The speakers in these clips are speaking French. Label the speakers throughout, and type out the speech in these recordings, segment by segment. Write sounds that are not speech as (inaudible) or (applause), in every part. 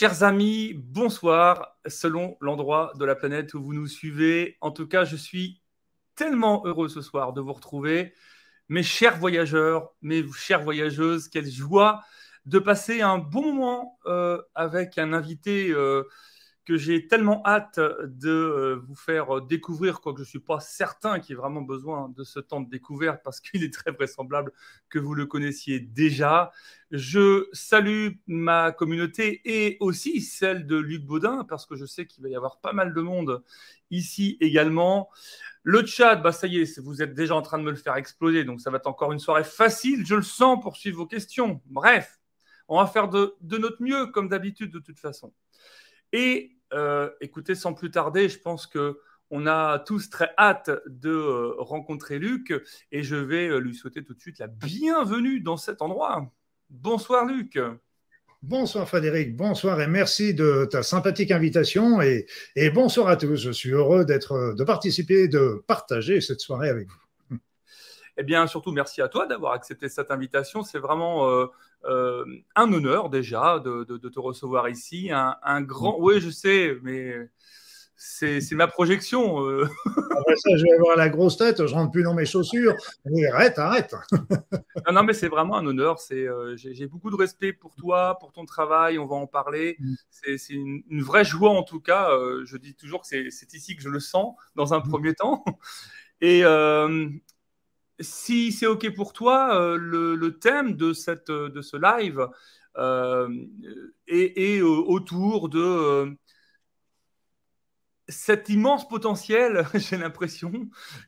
Speaker 1: Chers amis, bonsoir, selon l'endroit de la planète où vous nous suivez. En tout cas, je suis tellement heureux ce soir de vous retrouver. Mes chers voyageurs, mes chères voyageuses, quelle joie de passer un bon moment euh, avec un invité euh, que j'ai tellement hâte de euh, vous faire découvrir, quoique je ne suis pas certain qu'il y ait vraiment besoin de ce temps de découverte parce qu'il est très vraisemblable que vous le connaissiez déjà. Je salue ma communauté et aussi celle de Luc Baudin parce que je sais qu'il va y avoir pas mal de monde ici également. Le chat, bah ça y est, vous êtes déjà en train de me le faire exploser, donc ça va être encore une soirée facile, je le sens, pour suivre vos questions. Bref, on va faire de, de notre mieux, comme d'habitude, de toute façon. Et euh, écoutez, sans plus tarder, je pense que on a tous très hâte de euh, rencontrer Luc et je vais euh, lui souhaiter tout de suite la bienvenue dans cet endroit. Bonsoir Luc.
Speaker 2: Bonsoir Frédéric, bonsoir et merci de ta sympathique invitation et, et bonsoir à tous. Je suis heureux d'être, de participer, de partager cette soirée avec vous.
Speaker 1: Eh bien, surtout, merci à toi d'avoir accepté cette invitation. C'est vraiment euh, euh, un honneur déjà de, te recevoir ici. Un, grand. Oui, je sais, mais c'est ma projection.
Speaker 2: Euh. Après ça, je vais avoir la grosse tête, je rentre plus dans mes chaussures. arrête, arrête. (laughs)
Speaker 1: non, non, mais c'est vraiment un honneur. J'ai beaucoup de respect pour toi, pour ton travail. On va en parler. Mm. C'est une, une, vraie joie en tout cas. je dis toujours que c'est ici que je le sens dans un mm. premier temps. Et, si c'est OK pour toi, euh, le, thème de, de ce live euh, est, autour de euh, cet immense potentiel, (laughs) j'ai l'impression,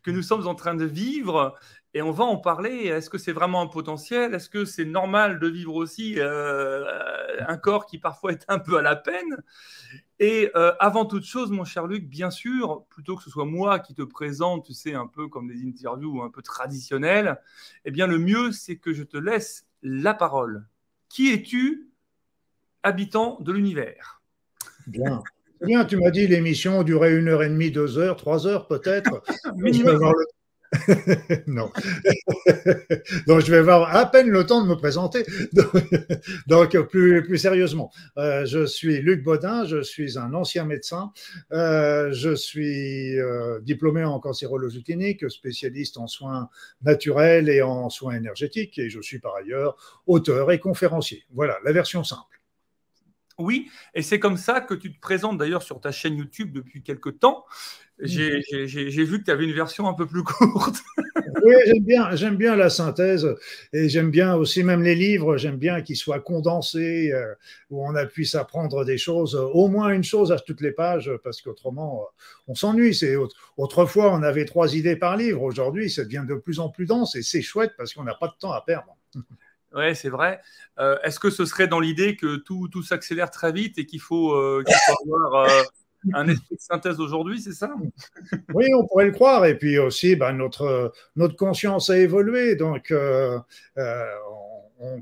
Speaker 1: que nous sommes en train de vivre. Et on va en parler. Est-ce que c'est vraiment un potentiel? Est-ce que c'est normal de vivre aussi un corps qui parfois est un peu à la peine? Et euh, avant toute chose, mon cher Luc, bien sûr, plutôt que ce soit moi qui te présente, tu sais, un peu comme des interviews un peu traditionnelles, eh bien, le mieux, c'est que je te laisse la parole. Qui es-tu, habitant de l'univers?
Speaker 2: Bien. Bien, tu m'as dit l'émission durait une heure et demie, deux heures, trois heures peut-être. (laughs) (laughs) non. (laughs) Donc, je vais avoir à peine le temps de me présenter. (laughs) Donc, plus, plus sérieusement, euh, je suis Luc Baudin, je suis un ancien médecin, euh, je suis euh, diplômé en cancérologie clinique, spécialiste en soins naturels et en soins énergétiques, et je suis par ailleurs auteur et conférencier. Voilà, la version simple.
Speaker 1: Oui, et c'est comme ça que tu te présentes d'ailleurs sur ta chaîne YouTube depuis quelques temps. J'ai vu que tu avais une version un peu plus courte. (laughs)
Speaker 2: oui, j'aime bien, j'aime bien la synthèse et j'aime bien aussi même les livres, j'aime bien qu'ils soient condensés, euh, où on puisse apprendre des choses, au moins une chose à toutes les pages, parce qu'autrement, on s'ennuie. C'est autrefois, on avait trois idées par livre. Aujourd'hui, ça devient de plus en plus dense et c'est chouette parce qu'on n'a pas de temps à perdre. (laughs)
Speaker 1: Oui, c'est vrai. Euh, est-ce que ce serait dans l'idée que tout, tout s'accélère très vite et qu'il faut, euh, avoir euh, un esprit de synthèse aujourd'hui, c'est ça?
Speaker 2: Oui, on pourrait le croire. Et puis aussi, bah, notre, notre conscience a évolué. Donc, on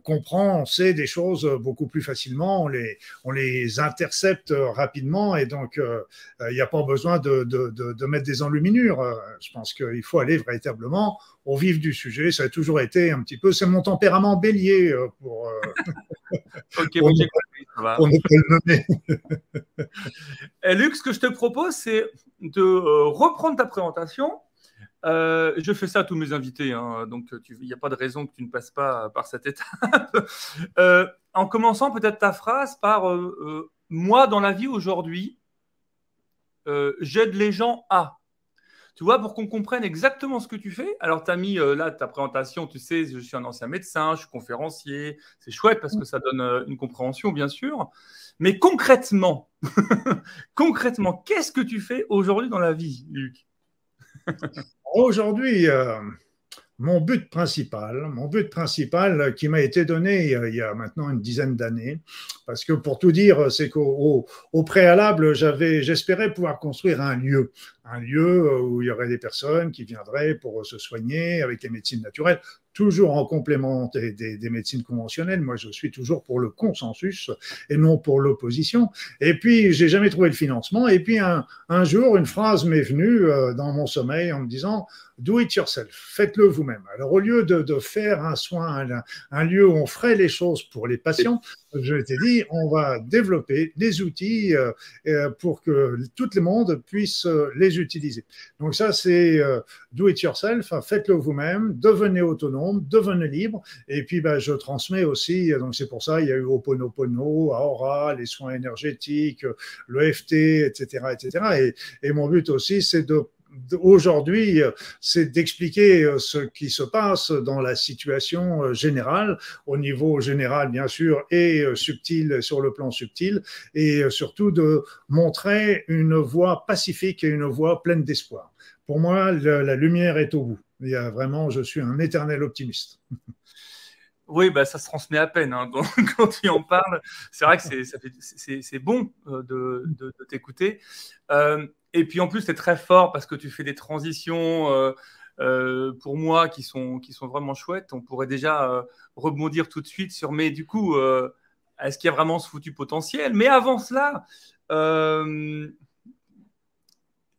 Speaker 2: comprend, on sait des choses beaucoup plus facilement, on les, on les intercepte rapidement et donc euh, il n'y a pas besoin de, de, de, mettre des enluminures. Euh, je pense qu'il faut aller véritablement au vif du sujet. Ça a toujours été un petit peu, c'est mon tempérament bélier euh, pour, (laughs)
Speaker 1: Ok, (laughs) pour, ne, le nommer. (laughs) Et Luc, ce que je te propose, c'est de reprendre ta présentation euh, je fais ça à tous mes invités, hein, donc il n'y a pas de raison que tu ne passes pas par cette étape. (laughs) Euh, en commençant peut-être ta phrase par euh, Moi, dans la vie aujourd'hui, j'aide les gens à. Tu vois, pour qu'on comprenne exactement ce que tu fais. Alors, tu as mis là ta présentation, tu sais, je suis un ancien médecin, je suis conférencier. C'est chouette parce que ça donne une compréhension, bien sûr. Mais concrètement, (laughs) concrètement, qu'est-ce que tu fais aujourd'hui dans la vie, Luc?
Speaker 2: Aujourd'hui, euh, mon but principal, mon but principal qui m'a été donné il y a maintenant une dizaine d'années, parce que pour tout dire, c'est qu'au au, préalable, j'espérais pouvoir construire un lieu, un lieu où il y aurait des personnes qui viendraient pour se soigner avec les médecines naturelles, toujours en complément des, médecines conventionnelles. Moi, je suis toujours pour le consensus et non pour l'opposition. Et puis, j'ai jamais trouvé le financement. Et puis, un, jour, une phrase m'est venue euh, dans mon sommeil en me disant Do it yourself, faites-le vous-même. Alors, au lieu de, faire un soin, un, lieu où on ferait les choses pour les patients, je t'ai dit, on va développer des outils euh, euh, pour que tout le monde puisse euh, les utiliser. Donc ça, c'est do it yourself, hein, faites-le vous-même, devenez autonome, devenez libre. Et puis, bah, je transmets aussi, donc c'est pour ça, il y a eu Oponopono, Aura, les soins énergétiques, l'EFT, etc., etc. Et, et mon but aussi, c'est de aujourd'hui, c'est d'expliquer euh, ce qui se passe dans la situation euh, générale, au niveau général bien sûr, et euh, subtil sur le plan subtil, et surtout de montrer une voie pacifique et une voie pleine d'espoir. Pour moi, la lumière est au bout. Il y a vraiment, je suis un éternel optimiste.
Speaker 1: Oui, bah, ça se transmet à peine. Hein. quand (laughs) tu en parles, c'est vrai que c'est bon de, t'écouter. Et puis en plus, c'est très fort parce que tu fais des transitions euh, euh, pour moi qui sont, qui sont vraiment chouettes. On pourrait déjà euh, rebondir tout de suite sur, mais du coup, est-ce qu'il y a vraiment ce foutu potentiel? Mais avant cela,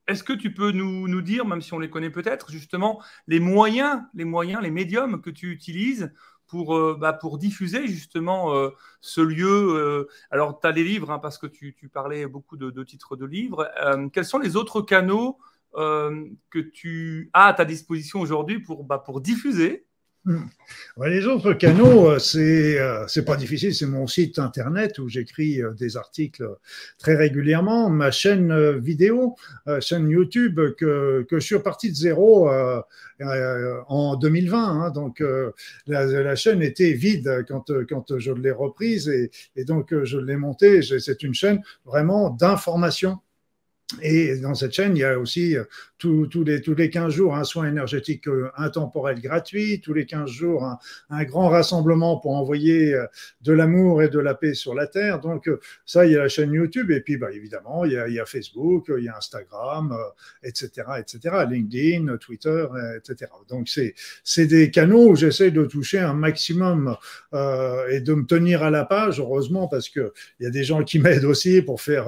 Speaker 1: est-ce que tu peux nous, nous, dire, même si on les connaît peut-être, justement, les moyens, les moyens, les médiums que tu utilises pour, euh, bah, pour diffuser justement euh, ce lieu. Euh, alors, tu as les livres, hein, parce que tu, tu, parlais beaucoup de, titres de livres. quels sont les autres canaux que tu as à ta disposition aujourd'hui pour, bah, pour diffuser.
Speaker 2: Les autres canaux, euh, c'est euh, c'est pas difficile. C'est mon site internet où j'écris euh, des articles très régulièrement, ma chaîne vidéo, chaîne YouTube que, que je suis reparti de zéro en 2020. Hein. donc la, chaîne était vide quand quand je l'ai reprise et donc je l'ai montée. C'est une chaîne vraiment d'information et dans cette chaîne, il y a aussi euh, tous les, tous les 15 jours un soin énergétique euh, intemporel gratuit, tous les 15 jours un, grand rassemblement pour envoyer euh, de l'amour et de la paix sur la Terre. Donc ça, il y a la chaîne YouTube et puis bah, évidemment, il y, a, Facebook, il y a Instagram, etc., etc., LinkedIn, Twitter, etc. Donc c'est des canaux où j'essaie de toucher un maximum et de me tenir à la page, heureusement, parce qu'il y a des gens qui m'aident aussi pour faire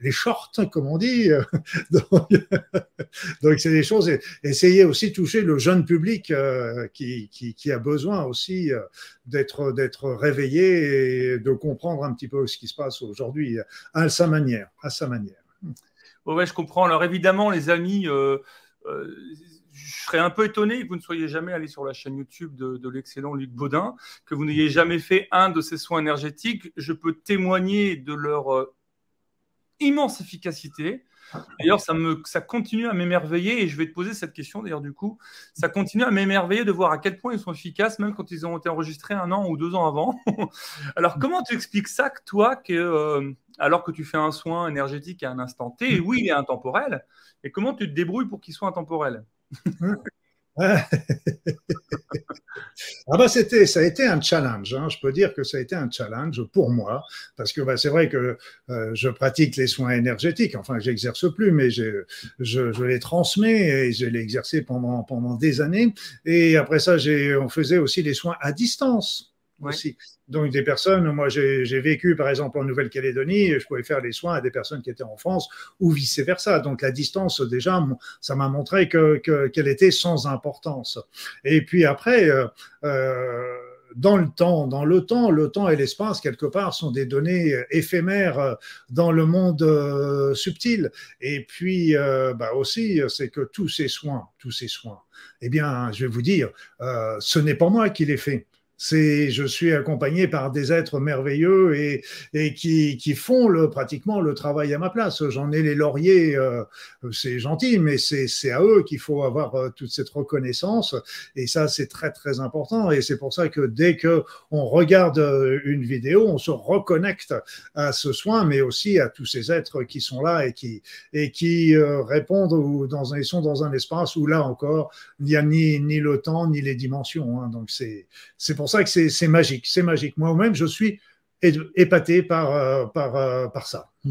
Speaker 2: les shorts, comme on dit (laughs) (laughs) Donc, c'est des choses. Essayer aussi de toucher le jeune public euh, qui, a besoin aussi euh, d'être réveillé et de comprendre un petit peu ce qui se passe aujourd'hui à sa manière, à sa manière.
Speaker 1: je comprends. Alors évidemment, les amis. Euh, je serais un peu étonné que vous ne soyez jamais allé sur la chaîne YouTube de l'excellent Luc Baudin, que vous n'ayez jamais fait un de ces soins énergétiques. Je peux témoigner de leur immense efficacité. D'ailleurs, ça, ça continue à m'émerveiller et je vais te poser cette question d'ailleurs du coup. Ça continue à m'émerveiller de voir à quel point ils sont efficaces même quand ils ont été enregistrés un an ou deux ans avant. (laughs) alors, comment tu expliques ça que toi, que, euh, alors que tu fais un soin énergétique à un instant T, oui, il est intemporel, et comment tu te débrouilles pour qu'il soit intemporel? (laughs) (laughs)
Speaker 2: ah bah c'était, ça a été un challenge. Hein. Je peux dire que ça a été un challenge pour moi parce que bah, c'est vrai que euh, je pratique les soins énergétiques. Enfin, j'exerce plus, mais je, je, les transmets et je l'ai exercé pendant pendant des années. Et après ça, j'ai, on faisait aussi des soins à distance aussi. Donc des personnes, moi j'ai vécu par exemple en Nouvelle-Calédonie, je pouvais faire les soins à des personnes qui étaient en France ou vice-versa. Donc la distance déjà, ça m'a montré qu'elle que, qu'elle était sans importance. Et puis après, euh, euh, dans le temps, dans le temps, le temps et l'espace quelque part sont des données éphémères dans le monde euh, subtil. Et puis euh, bah aussi, c'est que tous ces soins, tous ces soins, eh bien, je vais vous dire, euh, ce n'est pas moi qui les fais c'est je suis accompagné par des êtres merveilleux et, et qui, qui font le, pratiquement le travail à ma place. J'en ai les lauriers, euh, c'est gentil, mais c'est à eux qu'il faut avoir euh, toute cette reconnaissance. Et ça, c'est très très important. Et c'est pour ça que dès que on regarde euh, une vidéo, on se reconnecte à ce soin, mais aussi à tous ces êtres qui sont là et qui et qui répondent ou dans un, ils sont dans un espace où là encore il n'y a ni ni le temps ni les dimensions. Hein. Donc c'est c'est pour ça que c'est magique, c'est magique. Moi-même, je suis épaté par, euh, par, euh, par ça. (laughs)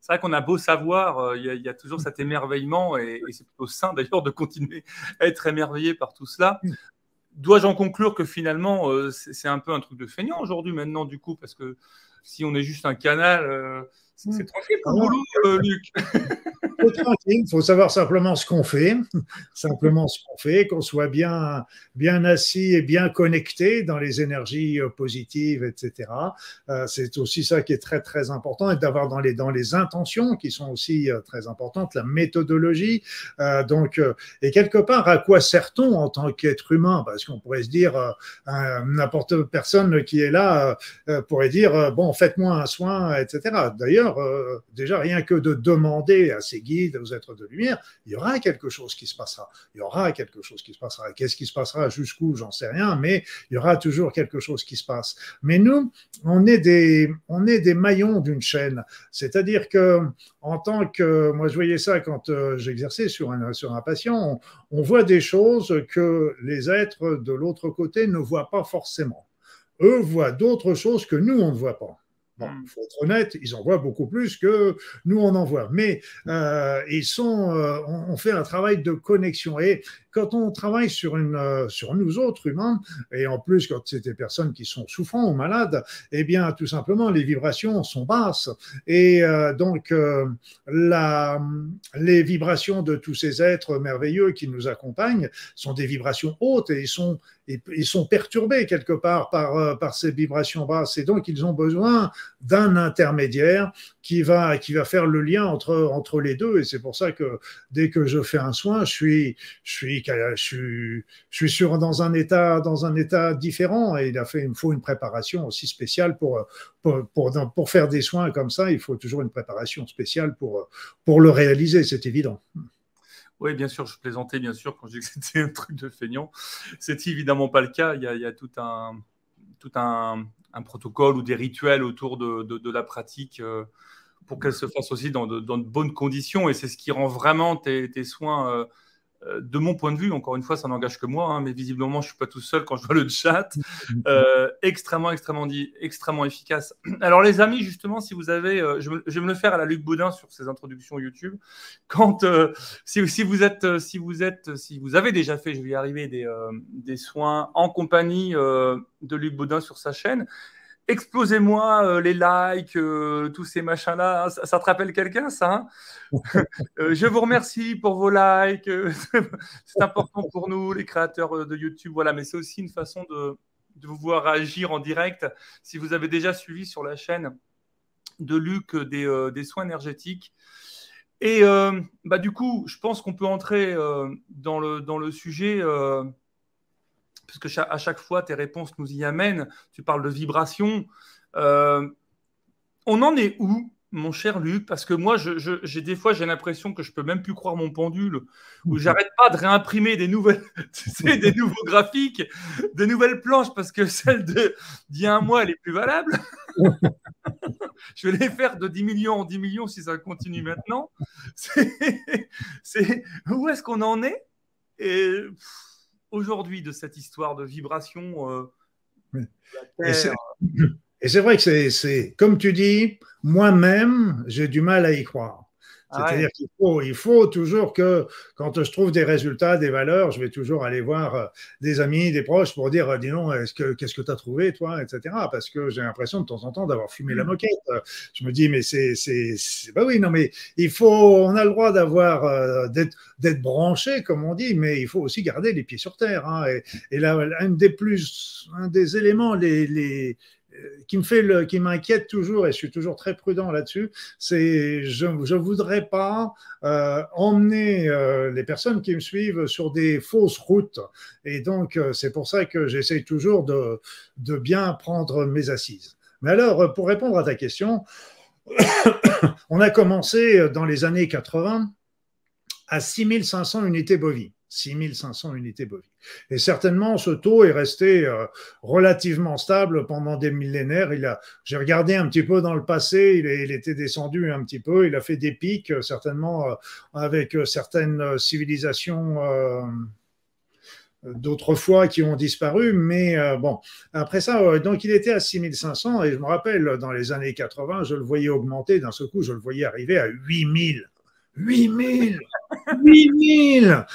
Speaker 1: C'est vrai qu'on a beau savoir, euh, il y, a toujours cet émerveillement et, c'est plutôt sain d'ailleurs de continuer à être émerveillé par tout cela. Dois-je en conclure que finalement, c'est un peu un truc de feignant aujourd'hui maintenant, du coup, parce que si on est juste un canal, c'est (laughs) tranquille pour boulot, Luc.
Speaker 2: tranquille, il faut savoir simplement ce qu'on fait, (laughs) simplement ce qu'on fait, qu'on soit bien, bien assis et bien connecté dans les énergies euh, positives, etc. Euh, c'est aussi ça qui est très très important et d'avoir dans les dans les intentions qui sont aussi euh, très importantes, la méthodologie. donc et quelque part, à quoi sert-on en tant qu'être humain? Parce qu'on pourrait se dire, n'importe personne qui est là pourrait dire bon, faites-moi un soin, etc. D'ailleurs, déjà rien que de demander à ces guides, aux êtres de lumière, il y aura quelque chose qui se passera. Il y aura quelque chose qui se passera. Qu'est-ce qui se passera jusqu'où, j'en sais rien, mais il y aura toujours quelque chose qui se passe. Mais nous, on est des, on est des maillons d'une chaîne. C'est-à-dire que, en tant que, moi je voyais ça quand euh, j'exerçais sur un, sur un patient, on voit des choses que les êtres de l'autre côté ne voient pas forcément. Eux voient d'autres choses que nous, on ne voit pas. Bon, il mm. faut être honnête, ils en voient beaucoup plus que nous on en voit. Mais euh, ils sont, euh, on, fait un travail de connexion. Et quand on travaille sur, une, euh, sur nous autres humains, et en plus quand c'est des personnes qui sont souffrants ou malades, eh bien tout simplement les vibrations sont basses. Et euh, donc la, les vibrations de tous ces êtres merveilleux qui nous accompagnent sont des vibrations hautes et ils sont, ils sont perturbés quelque part par, par ces vibrations basses. Et donc ils ont besoin d'un intermédiaire qui va, qui va faire le lien entre, entre les deux. Et c'est pour ça que dès que je fais un soin, je suis, je suis, je suis, je suis dans, un état, dans un état différent. Et il, a fait, il me faut une préparation aussi spéciale pour, pour, pour, pour faire des soins comme ça. Il faut toujours une préparation spéciale pour, pour le réaliser, c'est évident.
Speaker 1: Oui, bien sûr, je plaisantais, bien sûr, quand je dis que (laughs) c'était un truc de feignant. C'est évidemment pas le cas. Il y a, tout un, tout un, protocole ou des rituels autour de, de, la pratique euh, pour qu'elle se fasse aussi dans de, dans de, bonnes conditions. Et c'est ce qui rend vraiment tes, soins euh, de mon point de vue, encore une fois, ça n'engage que moi, hein, mais visiblement, je suis pas tout seul quand je vois le chat. (laughs) Euh, extrêmement, extrêmement dit, extrêmement efficace. (clears throat) Alors, les amis, justement, si vous avez, euh, je, vais me le faire à la Luc Baudin sur ses introductions YouTube. Quand, si, si, vous êtes, si vous êtes, si vous avez déjà fait, je vais y arriver, des, des soins en compagnie de Luc Baudin sur sa chaîne, explosez-moi euh, les likes, euh, tous ces machins-là. Ça, te rappelle quelqu'un, ça hein? (laughs) Euh, Je vous remercie pour vos likes. (laughs) c'est important pour nous, les créateurs de YouTube. Voilà, mais c'est aussi une façon de, vous voir agir en direct. Si vous avez déjà suivi sur la chaîne de Luc des, des soins énergétiques. Et bah, du coup, je pense qu'on peut entrer dans, le, dans le sujet puisque à chaque fois, tes réponses nous y amènent. Tu parles de vibration. Euh, on en est où, mon cher Luc? Parce que moi, j'ai des fois, j'ai l'impression que je peux même plus croire mon pendule, où j'arrête pas de réimprimer des nouvelles, (laughs) des nouveaux graphiques, des nouvelles planches, parce que celle d'il y a un mois, elle est plus valable. (laughs) je vais les faire de 10 millions en 10 millions si ça continue maintenant. (laughs) C'est où est-ce qu'on en est? Et aujourd'hui de cette histoire de vibration
Speaker 2: euh, (laughs) Et c'est vrai que c'est, comme tu dis, moi-même, j'ai du mal à y croire. Ah C'est-à-dire qu'il faut, il faut toujours que, quand je trouve des résultats, des valeurs, je vais toujours aller voir euh, des amis, des proches pour dire, euh, dis non, est-ce que, qu'est-ce que tu as trouvé, toi, etc. Parce que j'ai l'impression de temps en temps d'avoir fumé la mmh. moquette. Je me dis, mais c'est, c'est, bah oui, non, mais il faut, on a le droit d'avoir, euh, d'être, d'être branché, comme on dit, mais il faut aussi garder les pieds sur terre. Hein. Et, et là, un des plus, un des éléments les, les, qui me fait qui m'inquiète toujours et je suis toujours très prudent là-dessus, c'est je ne voudrais pas euh, emmener euh, les personnes qui me suivent sur des fausses routes et donc euh, c'est pour ça que j'essaie toujours de, de bien prendre mes assises. Mais alors pour répondre à ta question, (coughs) on a commencé dans les années 80 à 6500 unités bovines. 6500 unités bovines. Et certainement, ce taux est resté euh, relativement stable pendant des millénaires. Il a, j'ai regardé un petit peu dans le passé, il, était descendu un petit peu, il a fait des pics, euh, certainement euh, avec certaines civilisations d'autrefois qui ont disparu, mais bon, après ça, donc il était à 6500 et je me rappelle, dans les années 80, je le voyais augmenter, d'un seul coup, je le voyais arriver à 8000 8000 8000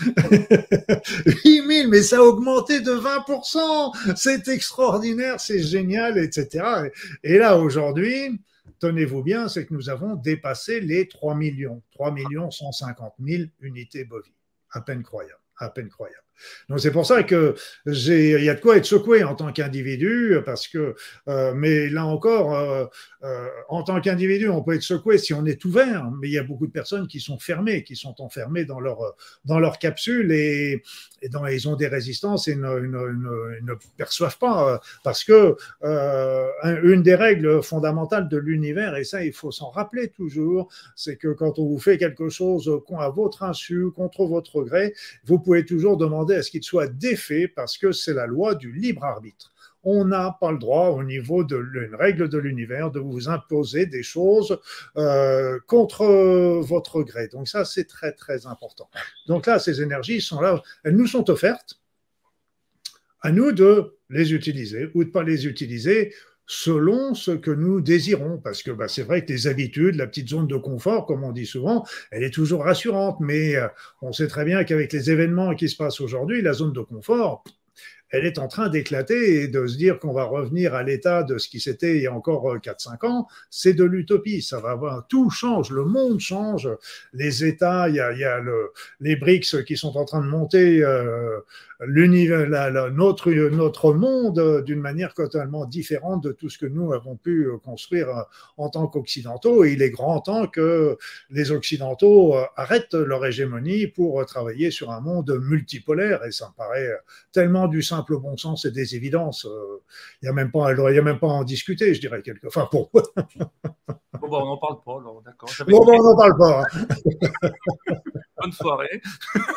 Speaker 2: 8000 mais ça a augmenté de 20%. C'est extraordinaire, c'est génial, etc. Et là, aujourd'hui, tenez-vous bien, c'est que nous avons dépassé les 3 millions, 3 millions 150 000 unités bovines. À peine croyable, à peine croyable. Donc c'est pour ça que il y a de quoi être secoué en tant qu'individu, parce que, euh, mais là encore, euh, euh, en tant qu'individu, on peut être secoué si on est ouvert, mais il y a beaucoup de personnes qui sont fermées, qui sont enfermées dans leur dans leur capsule et, et dans, ils ont des résistances et ne, ne, perçoivent pas, parce que une des règles fondamentales de l'univers, et ça il faut s'en rappeler toujours, c'est que quand on vous fait quelque chose à votre insu, contre votre gré, vous pouvez toujours demander à ce qu'il soit défait parce que c'est la loi du libre arbitre. On n'a pas le droit, au niveau de règle de l'univers, de vous imposer des choses euh, contre votre gré. Donc ça, c'est très, très important. Donc là, ces énergies sont là, elles nous sont offertes. À nous de les utiliser ou de pas les utiliser selon ce que nous désirons. Parce que bah, c'est vrai que les habitudes, la petite zone de confort, comme on dit souvent, elle est toujours rassurante. Mais euh, on sait très bien qu'avec les événements qui se passent aujourd'hui, la zone de confort, elle est en train d'éclater et de se dire qu'on va revenir à l'état de ce qui c'était il y a encore 4-5 euh, ans, c'est de l'utopie. Ça va tout change, le monde change, les États, il y a, les BRICS qui sont en train de monter, euh, notre, notre monde d'une manière totalement différente de tout ce que nous avons pu construire en tant qu'Occidentaux. Et il est grand temps que les Occidentaux arrêtent leur hégémonie pour travailler sur un monde multipolaire. Et ça me paraît tellement du simple bon sens et des évidences. Il n'y a même pas, y a même pas à en discuter, je dirais quelque. Enfin, pour. (laughs)
Speaker 1: bon, bah, on n'en parle pas, alors d'accord.
Speaker 2: Bon, bah, on n'en parle pas. Hein. (laughs)
Speaker 1: Bonne soirée.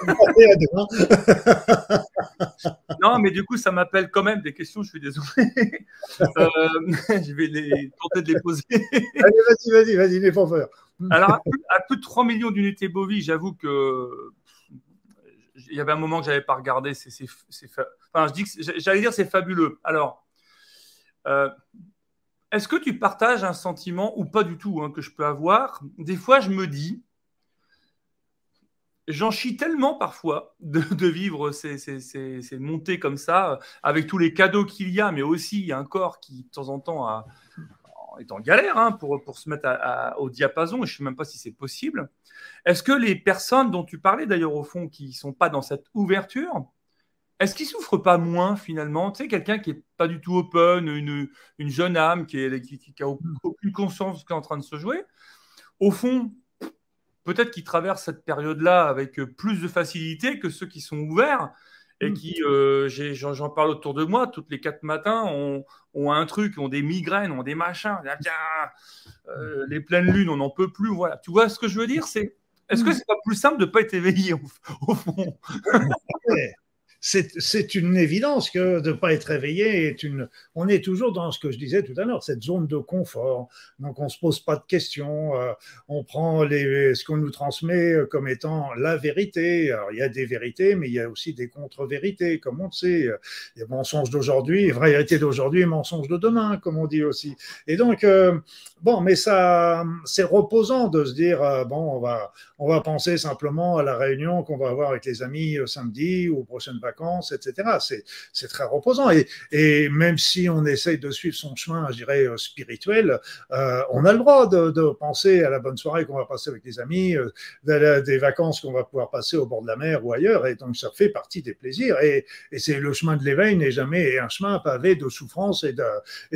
Speaker 1: (laughs) non, mais du coup, ça m'appelle quand même des questions, je suis désolé. Euh, je vais les, tenter de les poser.
Speaker 2: Allez, vas-y, vas-y, vas-y, les fanfeurs.
Speaker 1: Alors, à plus, de 3 millions d'unités bovies, j'avoue que il y avait un moment que je n'avais pas regardé. C'est, enfin, je dire c'est fabuleux. Alors, euh, est-ce que tu partages un sentiment ou pas du tout hein, que je peux avoir? Des fois, je me dis, j'en chie tellement parfois de, vivre ces, montées comme ça, avec tous les cadeaux qu'il y a, mais aussi un corps qui, de temps en temps, est en galère hein, pour, se mettre au diapason, je ne sais même pas si c'est possible. Est-ce que les personnes dont tu parlais d'ailleurs au fond, qui ne sont pas dans cette ouverture, est-ce qu'ils souffrent pas moins finalement? Tu sais, quelqu'un qui n'est pas du tout open, une, une jeune âme qui n'a aucune conscience de ce qui est en train de se jouer, au fond, peut-être qu'ils traversent cette période-là avec plus de facilité que ceux qui sont ouverts et mm. qui, euh, j'en parle autour de moi, toutes les quatre matins, ont, un truc, ont des migraines, ont des machins. Euh, les pleines lunes, on n'en peut plus. Voilà. Tu vois ce que je veux dire? C'est Est-ce que mm. c'est pas plus simple de ne pas être éveillé au fond? (laughs)
Speaker 2: c'est une évidence que de ne pas être réveillé est une. On est toujours dans ce que je disais tout à l'heure, cette zone de confort. Donc on ne se pose pas de questions, euh, on prend les, ce qu'on nous transmet comme étant la vérité. Alors il y a des vérités, mais il y a aussi des contre-vérités, comme on le sait. A mensonges d'aujourd'hui, vérité d'aujourd'hui mensonges de demain, comme on dit aussi. Et donc, euh, bon, mais ça, c'est reposant de se dire, euh, bon, on va, on va penser simplement à la réunion qu'on va avoir avec les amis samedi ou aux prochaines vacances etc. C'est très reposant. Et, et, même si on essaye de suivre son chemin, je dirais, euh, spirituel, euh, on a le droit de, de, penser à la bonne soirée qu'on va passer avec des amis, euh, des vacances qu'on va pouvoir passer au bord de la mer ou ailleurs. Et donc, ça fait partie des plaisirs. Et, et c'est le chemin de l'éveil n'est jamais un chemin pavé de souffrance et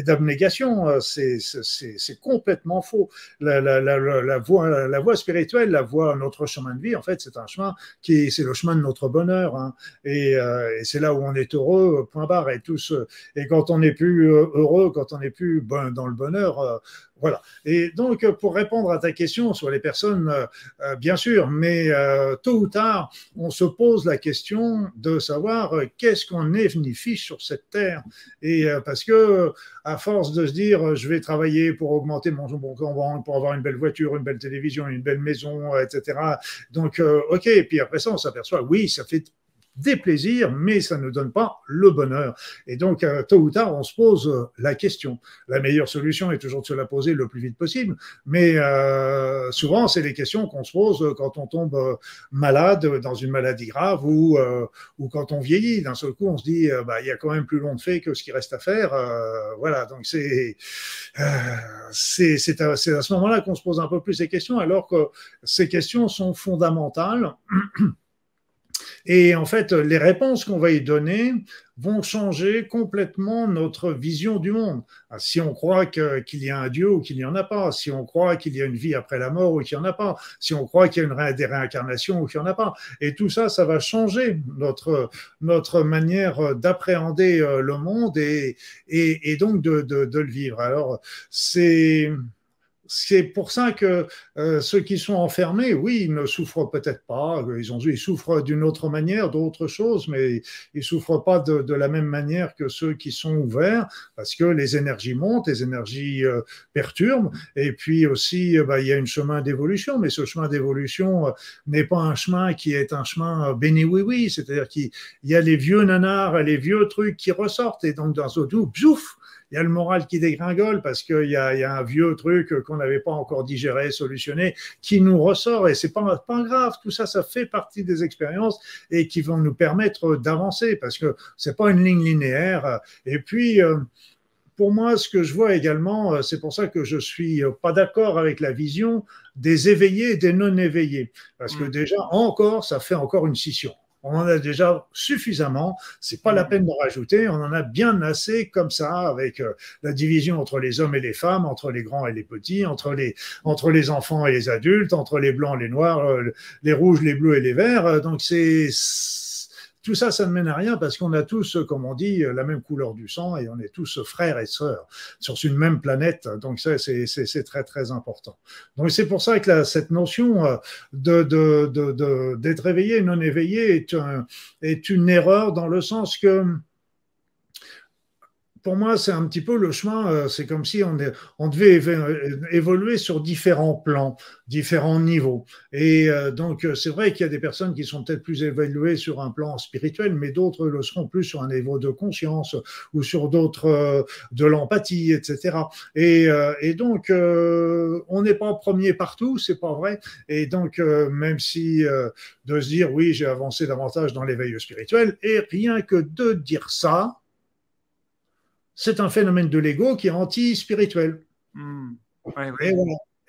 Speaker 2: d'abnégation. C'est complètement faux. La, voie, spirituelle, la voie, notre chemin de vie, en fait, c'est un chemin qui, c'est le chemin de notre bonheur. Hein. Et, euh, et c'est là où on est heureux, point barre. Et tous, et quand on n'est plus euh, heureux, quand on n'est plus dans le bonheur, euh, voilà. Et donc, pour répondre à ta question sur les personnes, bien sûr, mais tôt ou tard, on se pose la question de savoir qu'est-ce qu'on est venu fiche sur cette terre? Et parce que, à force de se dire, je vais travailler pour augmenter mon bon pour avoir une belle voiture, une belle télévision, une belle maison, etc. Donc, ok. Et puis après ça, on s'aperçoit, oui, ça fait des plaisirs, mais ça ne donne pas le bonheur. Et donc, euh, tôt ou tard, on se pose euh, la question. La meilleure solution est toujours de se la poser le plus vite possible, mais euh, souvent, c'est les questions qu'on se pose quand on tombe malade, dans une maladie grave ou, quand on vieillit. D'un seul coup, on se dit, bah, il y a quand même plus long de fait que ce qui reste à faire. voilà, donc c'est à ce moment-là qu'on se pose un peu plus ces questions, alors que ces questions sont fondamentales. (clears throat) Et en fait, les réponses qu'on va y donner vont changer complètement notre vision du monde. Ah, si on croit qu'il y a un Dieu ou qu'il n'y en a pas, si on croit qu'il y a une vie après la mort ou qu'il n'y en a pas, si on croit qu'il y a une des réincarnations ou qu'il n'y en a pas. Et tout ça, ça va changer notre, manière d'appréhender euh, le monde et, donc de, de le vivre. Alors, c'est c'est pour ça que euh, ceux qui sont enfermés, oui, ils ne souffrent peut-être pas, ils, ont, ils souffrent d'une autre manière, d'autres choses, mais ils souffrent pas de, la même manière que ceux qui sont ouverts, parce que les énergies montent, les énergies euh, perturbent, et puis aussi, euh, bah, il y a un chemin d'évolution, mais ce chemin d'évolution n'est pas un chemin qui est un chemin béni oui oui, c'est-à-dire qu'il y a les vieux nanars, les vieux trucs qui ressortent, et donc dans ce tout, pjouf, il y a le moral qui dégringole parce qu'il y, y a, un vieux truc qu'on n'avait pas encore digéré, solutionné, qui nous ressort et c'est pas, pas grave. Tout ça, ça fait partie des expériences et qui vont nous permettre d'avancer parce que c'est pas une ligne linéaire. Et puis, euh, pour moi, ce que je vois également, euh, c'est pour ça que je suis pas d'accord avec la vision des éveillés et des non éveillés. Parce que mm. déjà, encore, ça fait encore une scission. On en a déjà suffisamment. C'est pas la peine de rajouter. On en a bien assez comme ça, avec euh, la division entre les hommes et les femmes, entre les grands et les petits, entre les entre les enfants et les adultes, entre les blancs, les noirs, euh, les rouges, les bleus et les verts. Donc c'est tout ça, ça ne mène à rien parce qu'on a tous, comme on dit, la même couleur du sang et on est tous frères et sœurs sur une même planète. Donc ça, c'est très, très important. Donc c'est pour ça que cette notion euh, d'être de, de, de, réveillé, non éveillé est, un, est une erreur dans le sens que pour moi, c'est un petit peu le chemin. Euh, c'est comme si on, on, devait euh, évoluer sur différents plans, différents niveaux. Et euh, donc, c'est vrai qu'il y a des personnes qui sont peut-être plus évoluées sur un plan spirituel, mais d'autres le seront plus sur un niveau de conscience ou sur d'autres de l'empathie, etc. Et, et donc, on n'est pas premier partout, c'est pas vrai. Et donc, même si de se dire oui, j'ai avancé davantage dans l'éveil spirituel, et rien que de dire ça, c'est un phénomène de l'ego qui est anti-spirituel. Hmm.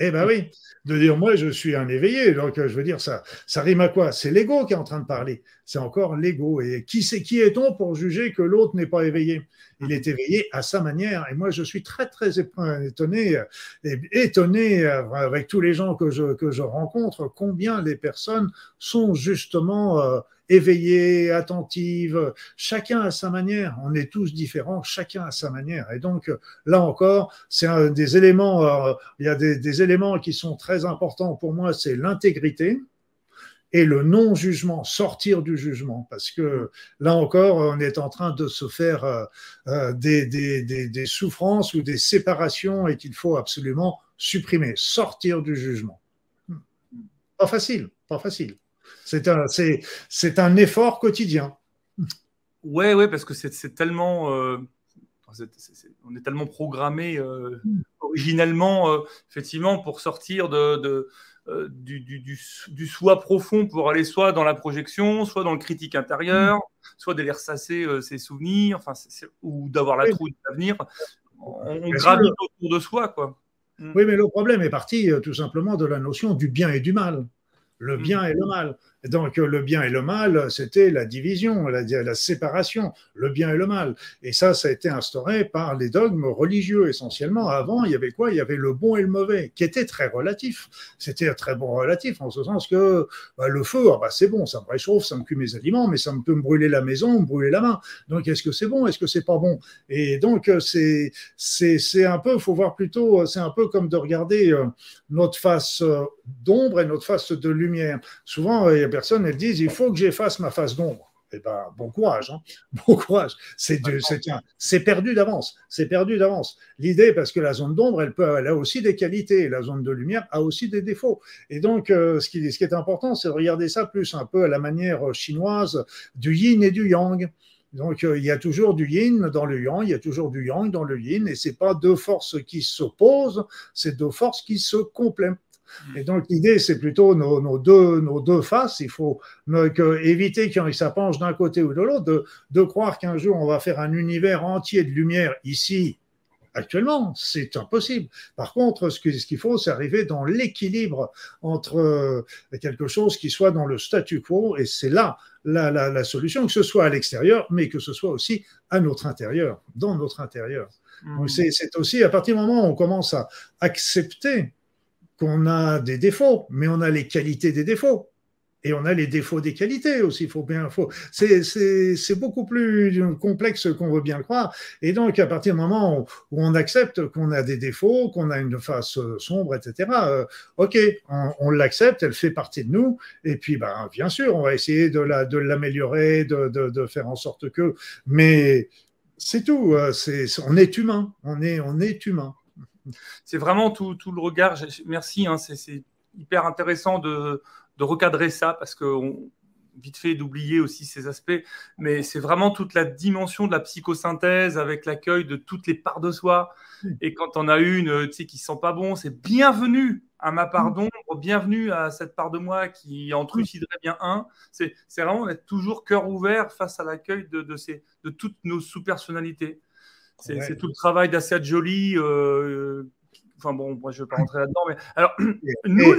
Speaker 2: Eh ben oui, de dire moi je suis un éveillé, donc je veux dire ça, ça rime à quoi? C'est l'ego qui est en train de parler. C'est encore l'ego. Et qui c'est qui est-on pour juger que l'autre n'est pas éveillé? Il est éveillé à sa manière. Et moi je suis très très étonné, étonné avec tous les gens que je que je rencontre, combien les personnes sont justement euh, éveillée, attentive, chacun à sa manière. On est tous différents, chacun à sa manière. Et donc, là encore, c'est un des éléments, euh, il y a des, éléments qui sont très importants pour moi, c'est l'intégrité et le non-jugement, sortir du jugement, parce que là encore, on est en train de se faire euh, euh, des, des, souffrances ou des séparations et qu'il faut absolument supprimer, sortir du jugement. Pas facile, pas facile. C'est un, c'est, un effort quotidien.
Speaker 1: Ouais, ouais, parce que c'est, tellement. Euh, on est tellement programmé euh, originellement, euh, effectivement, pour sortir de, du, du, soi profond pour aller soit dans la projection, soit dans le critique intérieur, mm. soit d'aller ressasser ses souvenirs, enfin, ou d'avoir la trouille de l'avenir. On, on gravite autour de soi, quoi.
Speaker 2: Mm. Oui, mais le problème est parti tout simplement de la notion du bien et du mal. Le bien et le mal. Donc le bien et le mal, c'était la division, la, séparation, le bien et le mal. Et ça, ça a été instauré par les dogmes religieux essentiellement. Avant, il y avait quoi? Il y avait le bon et le mauvais, qui était très relatif. C'était très bon relatif, en ce sens que bah, le feu, ah, bah, c'est bon, ça me réchauffe, ça me cuit mes aliments, mais ça me peut me brûler la maison, me brûler la main. Donc est-ce que c'est bon? Est-ce que c'est pas bon? Et donc c'est c'est un peu, faut voir plutôt, c'est un peu comme de regarder euh, notre face d'ombre et notre face de lumière. Souvent, il y a personnes, elles disent, il faut que j'efface ma face d'ombre. eh ben, bon courage, hein. (laughs) bon courage. C'est c'est perdu d'avance, c'est perdu d'avance. L'idée, parce que la zone d'ombre, elle peut, elle a aussi des qualités, la zone de lumière a aussi des défauts. Et donc, euh, ce, qui, est important, c'est de regarder ça plus un peu à la manière chinoise du yin et du yang. Donc, euh, il y a toujours du yin dans le yang, il y a toujours du yang dans le yin, et c'est pas deux forces qui s'opposent, c'est deux forces qui se complètent. Mm. Et donc, l'idée, c'est plutôt nos, deux, nos deux faces. Il faut éviter qu'il ça penche d'un côté ou de l'autre, de, croire qu'un jour, on va faire un univers entier de lumière ici, actuellement. C'est impossible. Par contre, ce qu'il faut, c'est arriver dans l'équilibre entre euh, quelque chose qui soit dans le statu quo, et c'est là la, solution, que ce soit à l'extérieur, mais que ce soit aussi à notre intérieur, dans notre intérieur. Mm. C'est aussi à partir du moment où on commence à accepter qu'on a des défauts, mais on a les qualités des défauts. Et on a les défauts des qualités aussi, faut bien. Faut, c'est beaucoup plus complexe qu'on veut bien le croire. Et donc, à partir du moment où, on accepte qu'on a des défauts, qu'on a une face sombre, etc., euh, ok, on, l'accepte, elle fait partie de nous. Et puis, ben, bien sûr, on va essayer de l'améliorer, de, de, de, faire en sorte que. Mais c'est tout. Euh, c'est on est humain. On est, on est humain
Speaker 1: c'est vraiment tout, le regard. Merci, hein, c'est hyper intéressant de, recadrer ça parce que vite fait d'oublier aussi ces aspects, mais c'est vraiment toute la dimension de la psychosynthèse avec l'accueil de toutes les parts de soi. Et quand on a une, tu sais, qui sent pas bon, c'est bienvenue à ma part d'ombre, bienvenue à cette part de moi qui en truciderait bien un. C'est vraiment d'être toujours cœur ouvert face à l'accueil de, de toutes nos sous-personnalités. C'est tout le travail d'Assad Jolie. Euh, enfin bon, moi je ne vais pas rentrer là-dedans, mais alors (clears throat) nous,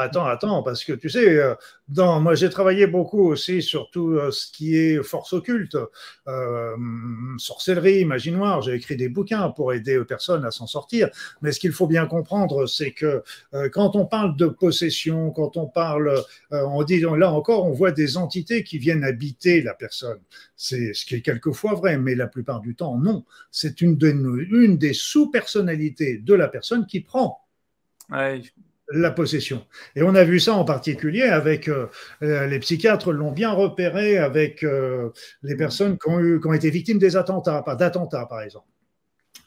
Speaker 2: attends, attends, parce que tu sais, euh, dans, moi j'ai travaillé beaucoup aussi sur tout euh, ce qui est force occulte, euh, sorcellerie, magie noire. J'ai écrit des bouquins pour aider les personnes à s'en sortir. Mais ce qu'il faut bien comprendre, c'est que quand on parle de possession, quand on parle, on dit là encore, on voit des entités qui viennent habiter la personne. C'est ce qui est quelquefois vrai, mais la plupart du temps, non. C'est une, des sous-personnalités de la personne qui prend. La possession. Et on a vu ça en particulier avec euh, euh, les psychiatres l'ont bien repéré avec euh, les personnes qui ont, qui ont été victimes des attentats, pas d'attentats par exemple.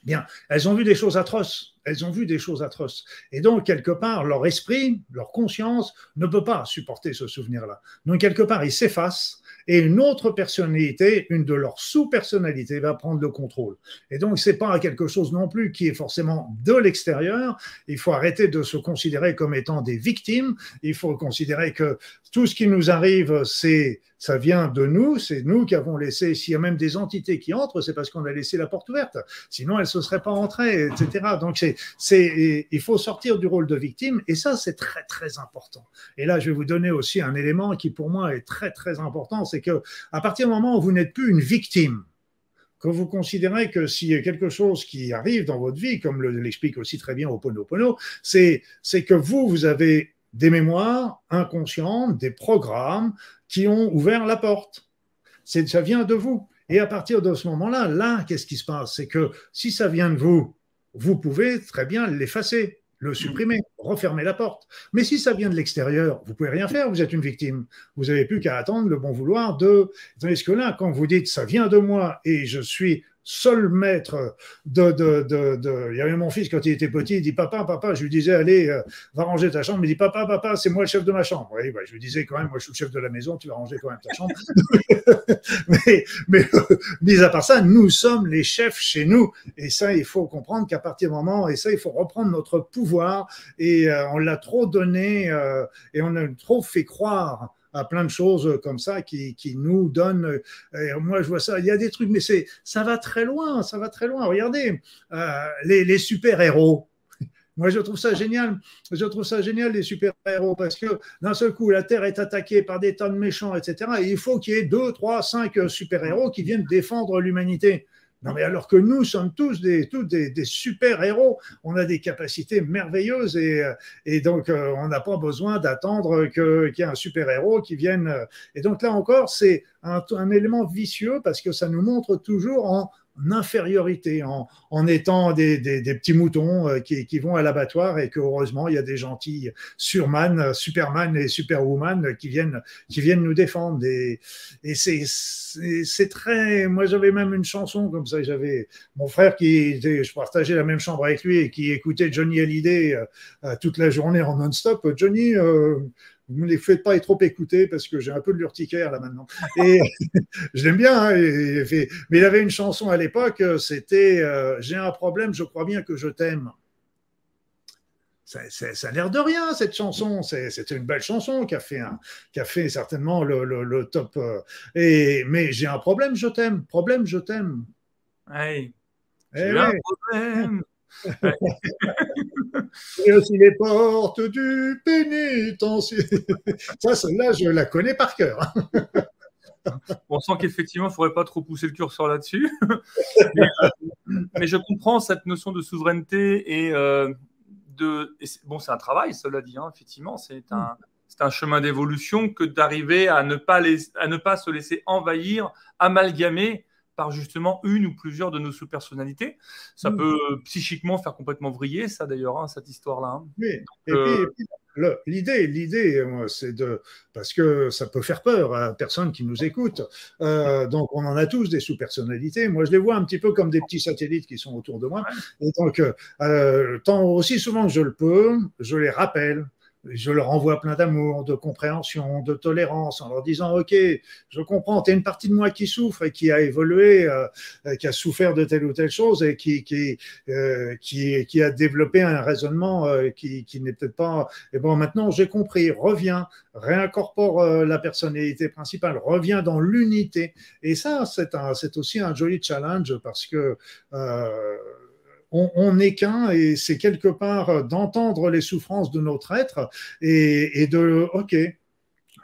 Speaker 2: Bien, elles ont vu des choses atroces. Elles ont vu des choses atroces. Et donc, quelque part, leur esprit, leur conscience ne peut pas supporter ce souvenir-là. Donc, quelque part, ils s'effacent et une autre personnalité, une de leurs sous-personnalités, va prendre le contrôle. Et donc, c'est pas quelque chose non plus qui est forcément de l'extérieur. Il faut arrêter de se considérer comme étant des victimes. Il faut considérer que tout ce qui nous arrive, c'est ça vient de nous, c'est nous qui avons laissé, s'il y a même des entités qui entrent, c'est parce qu'on a laissé la porte ouverte. Sinon, elles ne se seraient pas entrées, etc. Donc, il faut sortir du rôle de victime, et ça, c'est très, très important. Et là, je vais vous donner aussi un élément qui, pour moi, est très, très important, c'est que à partir du moment où vous n'êtes plus une victime, que vous considérez que s'il y a quelque chose qui arrive dans votre vie, comme l'explique aussi très bien Oponopono, c'est que vous, vous avez des mémoires inconscientes, des programmes qui ont ouvert la porte. Ça vient de vous. Et à partir de ce moment-là, là, qu'est-ce qui se passe? C'est que si ça vient de vous, vous pouvez très bien l'effacer, le supprimer, refermer la porte. Mais si ça vient de l'extérieur, vous pouvez rien faire, vous êtes une victime. Vous n'avez plus qu'à attendre le bon vouloir de... Tandis que là, quand vous dites ça vient de moi et je suis seul maître de, de, de, Il y avait mon fils quand il était petit, il dit Papa, papa, je lui disais Allez, euh, va ranger ta chambre. Il dit Papa, papa, c'est moi le chef de ma chambre. Oui, bah, je lui disais quand même Moi, je suis le chef de la maison, tu vas ranger quand même ta chambre. (laughs) mais, mais euh, mis à part ça, nous sommes les chefs chez nous. Et ça, il faut comprendre qu'à partir du moment, et ça, il faut reprendre notre pouvoir. Et euh, on l'a trop donné et on a trop fait croire à plein de choses comme ça qui, qui nous donnent. Euh, moi, je vois ça. Il y a des trucs, mais c'est ça va très loin. Ça va très loin. Regardez euh, les, super héros. (laughs) Moi, je trouve ça génial. Je trouve ça génial, les super-héros, parce que d'un seul coup, la Terre est attaquée par des tonnes méchants, etc. Et il faut qu'il y ait deux, trois, cinq super-héros qui viennent défendre l'humanité. Non, mais alors que nous sommes tous des, tous des, super-héros, on a des capacités merveilleuses et, et donc euh, on n'a pas besoin d'attendre qu'il y ait un super-héros qui vienne. Et donc là encore, c'est un, un, élément vicieux parce que ça nous montre toujours en infériorité, en, en étant des, des, des, petits moutons euh, qui, qui, vont à l'abattoir et que heureusement il y a des gentils surman, superman et superwoman qui viennent, qui viennent nous défendre. Et, et c'est très. Moi j'avais même une chanson comme ça. J'avais mon frère qui je partageais la même chambre avec lui et qui écoutait Johnny Hallyday euh, toute la journée en non-stop. Johnny, euh, vous ne les faites pas trop écouter parce que j'ai un peu de l'urticaire là maintenant. Et (laughs) je l'aime bien, hein, mais il avait une chanson à l'époque, c'était euh, J'ai un problème, je crois bien que je t'aime. Ça, ça, a l'air de rien cette chanson. C'était une belle chanson qui a fait, un, qui a fait certainement le, le, le top. Euh, et, mais j'ai un problème, je t'aime. Problème, je t'aime.
Speaker 1: Hey. Eh j'ai un problème. (laughs) (laughs)
Speaker 2: Et aussi les portes du pénitencier. (laughs) Ça, celle-là, je la connais par cœur. (laughs)
Speaker 1: On sent qu'effectivement, il ne faudrait pas trop pousser le curseur là-dessus. (laughs) mais, je comprends cette notion de souveraineté et euh, de. bon, c'est un travail, cela dit, hein, effectivement. C'est un, un, chemin d'évolution que d'arriver à, ne pas à ne pas se laisser envahir, amalgamer par justement une ou plusieurs de nos sous-personnalités. Ça mmh. peut psychiquement faire complètement vriller, ça d'ailleurs, hein, cette histoire-là. Hein.
Speaker 2: Oui. euh, l'idée, l'idée, c'est de, parce que ça peut faire peur à personne qui nous écoute. Euh, donc, on en a tous des sous-personnalités. Moi, je les vois un petit peu comme des petits satellites qui sont autour de moi. Et donc, euh, tant aussi souvent que je le peux, je les rappelle je leur envoie plein d'amour, de compréhension, de tolérance, en leur disant Ok, je comprends, tu es une partie de moi qui souffre et qui a évolué, euh, euh, qui a souffert de telle ou telle chose et qui, qui, euh, qui, qui, a développé un raisonnement euh, qui, qui n'est peut-être pas. Et bon, maintenant j'ai compris, reviens, réincorpore la personnalité principale, reviens dans l'unité. Et ça, c'est aussi un joli challenge parce que on n'est qu'un et c'est quelque part d'entendre les souffrances de notre être et, de, ok,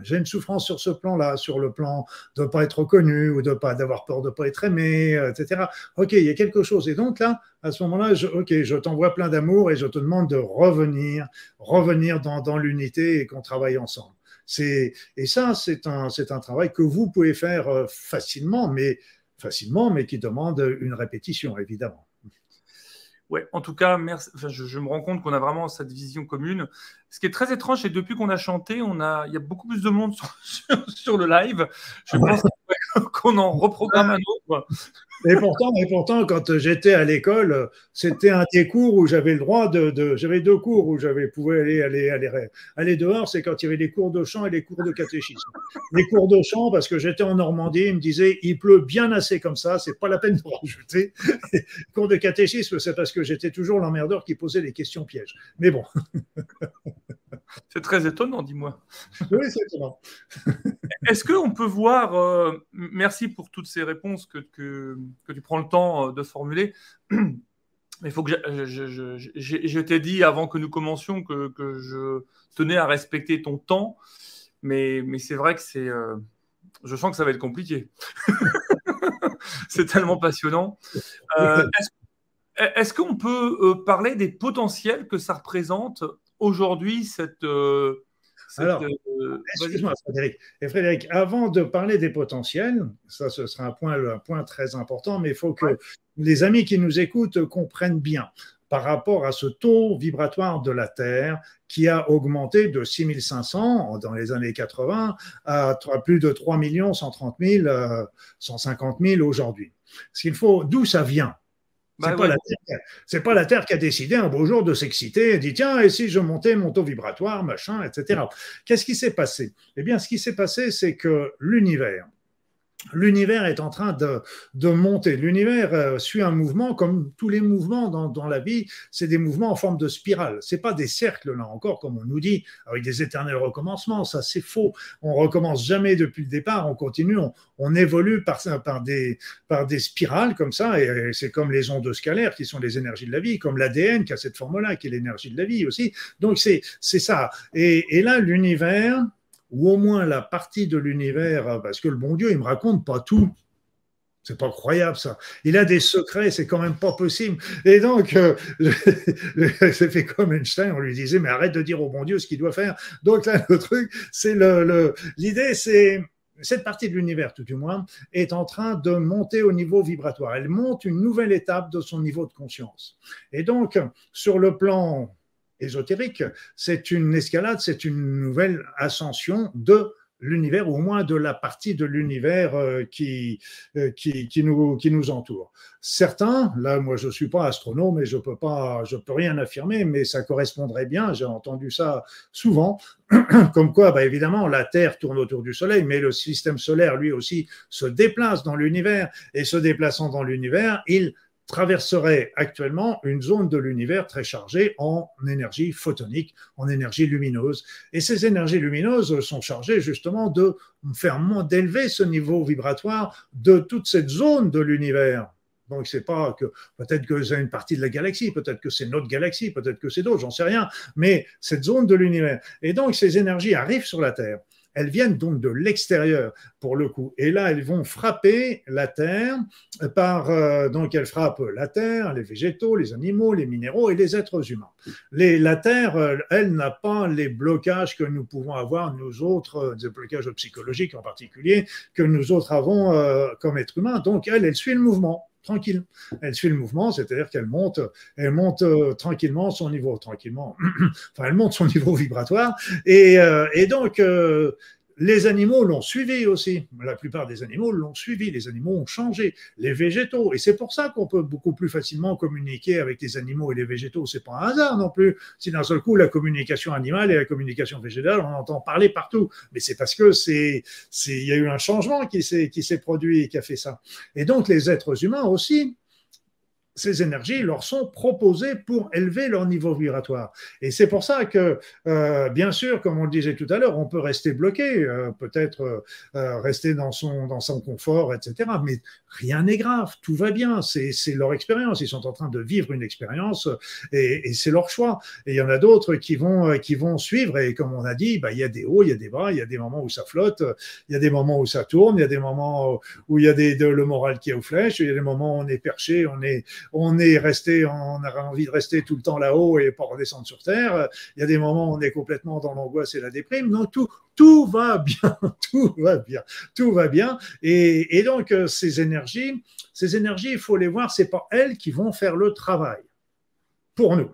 Speaker 2: j'ai une souffrance sur ce plan-là, sur le plan de ne pas être reconnu ou de pas d'avoir peur de ne pas être aimé, etc. Ok, il y a quelque chose. Et donc là, à ce moment-là, ok, je t'envoie plein d'amour et je te demande de revenir, revenir dans, l'unité et qu'on travaille ensemble. C'est et ça, c'est un c'est un travail que vous pouvez faire euh, facilement, mais facilement, mais qui demande une répétition évidemment.
Speaker 1: Ouais, en tout cas, merci. je, me rends compte qu'on a vraiment cette vision commune. Ce qui est très étrange, c'est depuis qu'on a chanté, on a, il y a beaucoup plus de monde (laughs) sur, le live. Je pense (laughs) qu'on en reprogramme un autre.
Speaker 2: Et pourtant, quand j'étais à l'école, c'était un des cours où j'avais le droit de, j'avais deux cours où j'avais pouvais aller aller aller aller dehors. C'est quand il y avait les cours de chant et les cours de catéchisme. Les cours de chant, parce que j'étais en Normandie, ils me disaient il pleut bien assez comme ça, c'est pas la peine de rajouter. Les cours de catéchisme, c'est parce que j'étais toujours l'emmerdeur qui posait des questions pièges. Mais bon. (laughs)
Speaker 1: C'est très étonnant, dis-moi.
Speaker 2: Oui, c'est étonnant. (laughs)
Speaker 1: Est-ce qu'on peut voir, euh, merci pour toutes ces réponses que, que, que, tu prends le temps euh, de formuler. (clears throat) Il faut que je, je, je, t'ai dit avant que nous commencions que, que, je tenais à respecter ton temps, mais, mais c'est vrai que c'est, euh, je sens que ça va être compliqué. (laughs) c'est tellement passionnant. est-ce, qu'on peut parler des potentiels que ça représente aujourd'hui cette. Euh,
Speaker 2: Alors, euh, excuse-moi, Frédéric. Et Frédéric, avant de parler des potentiels, ça, ce sera un point, un point très important, mais il faut que les amis qui nous écoutent comprennent bien par rapport à ce taux vibratoire de la Terre qui a augmenté de 6500 dans les années 80 à plus de 3 130 000, 150 000 aujourd'hui. Ce qu'il faut, d'où ça vient? Bah c'est pas, la Terre qui a décidé un beau jour de s'exciter et dit tiens, et si je montais mon taux vibratoire, machin, etc. Qu'est-ce qui s'est passé? Eh bien, ce qui s'est passé, c'est que l'univers, l'univers est en train de, de monter. L'univers euh, suit un mouvement comme tous les mouvements dans, dans la vie, c'est des mouvements en forme de spirale. C'est pas des cercles là encore, comme on nous dit, avec des éternels recommencements. Ça, c'est faux. On recommence jamais depuis le départ. On continue. On, on évolue par, par des par des spirales comme ça. Et c'est comme les ondes scalaires qui sont les énergies de la vie, comme l'ADN qui a cette forme-là, qui est l'énergie de la vie aussi. Donc c'est c'est ça. Et, et là, l'univers ou au moins la partie de l'univers, euh, parce que le bon Dieu, il me raconte pas tout. C'est pas croyable ça. Il a des secrets, c'est quand même pas possible. Et donc, euh, (laughs) c'est fait comme Einstein, on lui disait, mais arrête de dire au bon Dieu ce qu'il doit faire. Donc là, le truc, c'est le, l'idée, c'est cette partie de l'univers, tout du moins, est en train de monter au niveau vibratoire. Elle monte une nouvelle étape de son niveau de conscience. Et donc, sur le plan ésotérique, c'est une escalade, c'est une nouvelle ascension de l'univers, ou au moins de la partie de l'univers euh, qui, euh, qui, qui, nous, qui nous entoure. Certains, là, moi, je ne suis pas astronome et je peux pas, je peux rien affirmer, mais ça correspondrait bien. J'ai entendu ça souvent, (clears throat) comme quoi, bah, évidemment, la Terre tourne autour du Soleil, mais le système solaire, lui aussi, se déplace dans l'univers et se déplaçant dans l'univers, il traverserait actuellement une zone de l'univers très chargée en énergie photonique, en énergie lumineuse. Et ces énergies lumineuses sont chargées justement de faire d'élever ce niveau vibratoire de toute cette zone de l'univers. Donc c'est pas que peut-être que c'est une partie de la galaxie, peut-être que c'est notre galaxie, peut-être que c'est d'autres, j'en sais rien, mais cette zone de l'univers. Et donc ces énergies arrivent sur la Terre elles viennent donc de l'extérieur pour le coup. Et là, elles vont frapper la Terre par, euh, donc elles frappent la Terre, les végétaux, les animaux, les minéraux et les êtres humains. La Terre, euh, elle n'a pas les blocages que nous pouvons avoir, nous autres, euh, des blocages psychologiques en particulier, que nous autres avons comme êtres humains. Donc elle, elle suit le mouvement tranquille. Elle suit le mouvement, c'est-à-dire qu'elle monte, elle monte tranquillement son niveau, tranquillement, (clears throat) enfin, elle monte son niveau vibratoire. Et, et donc, les animaux l'ont suivi aussi. La plupart des animaux l'ont suivi. Les animaux ont changé. Les végétaux. Et c'est pour ça qu'on peut beaucoup plus facilement communiquer avec les animaux et les végétaux. C'est pas un hasard non plus. Si d'un seul coup, la communication animale et la communication végétale, on entend parler partout. Mais c'est parce que c'est, il y a eu un changement qui s'est, qui s'est produit et qui a fait ça. Et donc, les êtres humains aussi ces énergies leur sont proposées pour élever leur niveau vibratoire. Et c'est pour ça que, euh, bien sûr, comme on le disait tout à l'heure, on peut rester bloqué, euh, peut-être euh, rester dans son, dans son confort, etc. Mais rien n'est grave, tout va bien, c'est leur expérience, ils sont en train de vivre une expérience et, et c'est leur choix. Et il y en a d'autres qui vont, qui vont suivre et comme on a dit, bah, il y a des hauts, il y a des bas, il y a des moments où ça flotte, il y a des moments où ça tourne, il y a des moments où il y a des, de, le moral qui est aux flèches, il y a des moments où on est perché, on est, on est resté, on a envie de rester tout le temps là-haut et pas redescendre sur terre. Il y a des moments où on est complètement dans l'angoisse et la déprime. Donc tout, (laughs) tout va bien, tout va bien, tout va bien. Et, donc euh, ces énergies, ces énergies, il faut les voir. C'est pas elles qui vont faire le travail pour nous.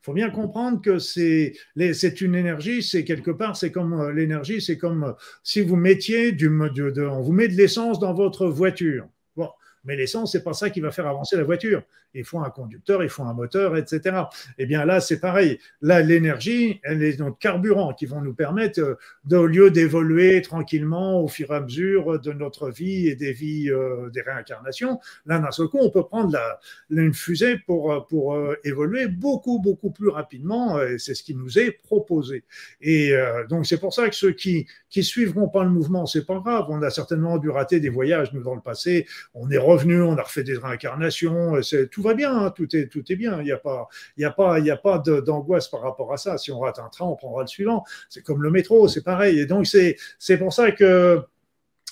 Speaker 2: Il faut bien comprendre que c'est une énergie, c'est quelque part, c'est comme euh, l'énergie, c'est comme euh, si vous mettiez du, on vous met de l'essence dans votre voiture. Mais l'essence, c'est pas ça qui va faire avancer la voiture il faut un conducteur, il faut un moteur, etc. Eh bien là, c'est pareil. Là, l'énergie, est notre carburant qui vont nous permettre, euh, de, au lieu d'évoluer tranquillement au fur et à mesure de notre vie et des vies euh, des réincarnations, là, d'un seul coup, on peut prendre la, une fusée pour, euh, pour évoluer beaucoup, beaucoup plus rapidement. Et c'est ce qui nous est proposé. Et donc, c'est pour ça que ceux qui qui suivront pas le mouvement, c'est pas grave. On a certainement dû rater des voyages, nous, dans le passé. On est revenu, on a refait des réincarnations. C'est tout va bien, hein, tout, est, tout est bien. Il n'y a pas, pas, a pas d'angoisse par rapport à ça. Si on rate un train, on prendra le suivant. C'est comme le métro, c'est pareil. Et donc, c'est pour ça que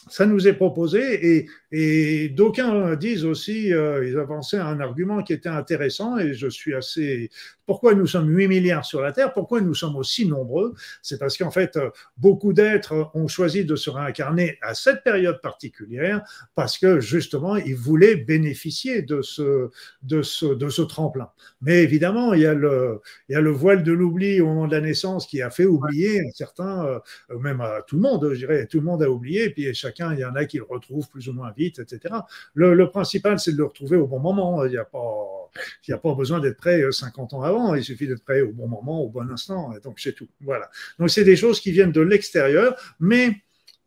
Speaker 2: ça nous est proposé et, d'aucuns disent aussi, euh, ils avançaient un argument qui était intéressant et je suis assez pourquoi nous sommes 8 milliards sur la Terre Pourquoi nous sommes aussi nombreux? C'est parce qu'en fait, beaucoup d'êtres ont choisi de se réincarner à cette période particulière parce que justement, ils voulaient bénéficier de ce, de ce, de ce tremplin. Mais évidemment, il y, a le, il y a le voile de l'oubli au moment de la naissance qui a fait oublier certains, euh, même à tout le monde, je dirais, tout le monde a oublié, et puis chacun, il y en a qui le retrouvent plus ou moins vite, etc. Le, principal, c'est de le retrouver au bon moment. Il n'y a pas, il a pas besoin d'être prêt 50 euh, ans avant il suffit d'être prêt au bon moment, au bon instant. Donc c'est tout. Voilà. Donc c'est des choses qui viennent de l'extérieur, mais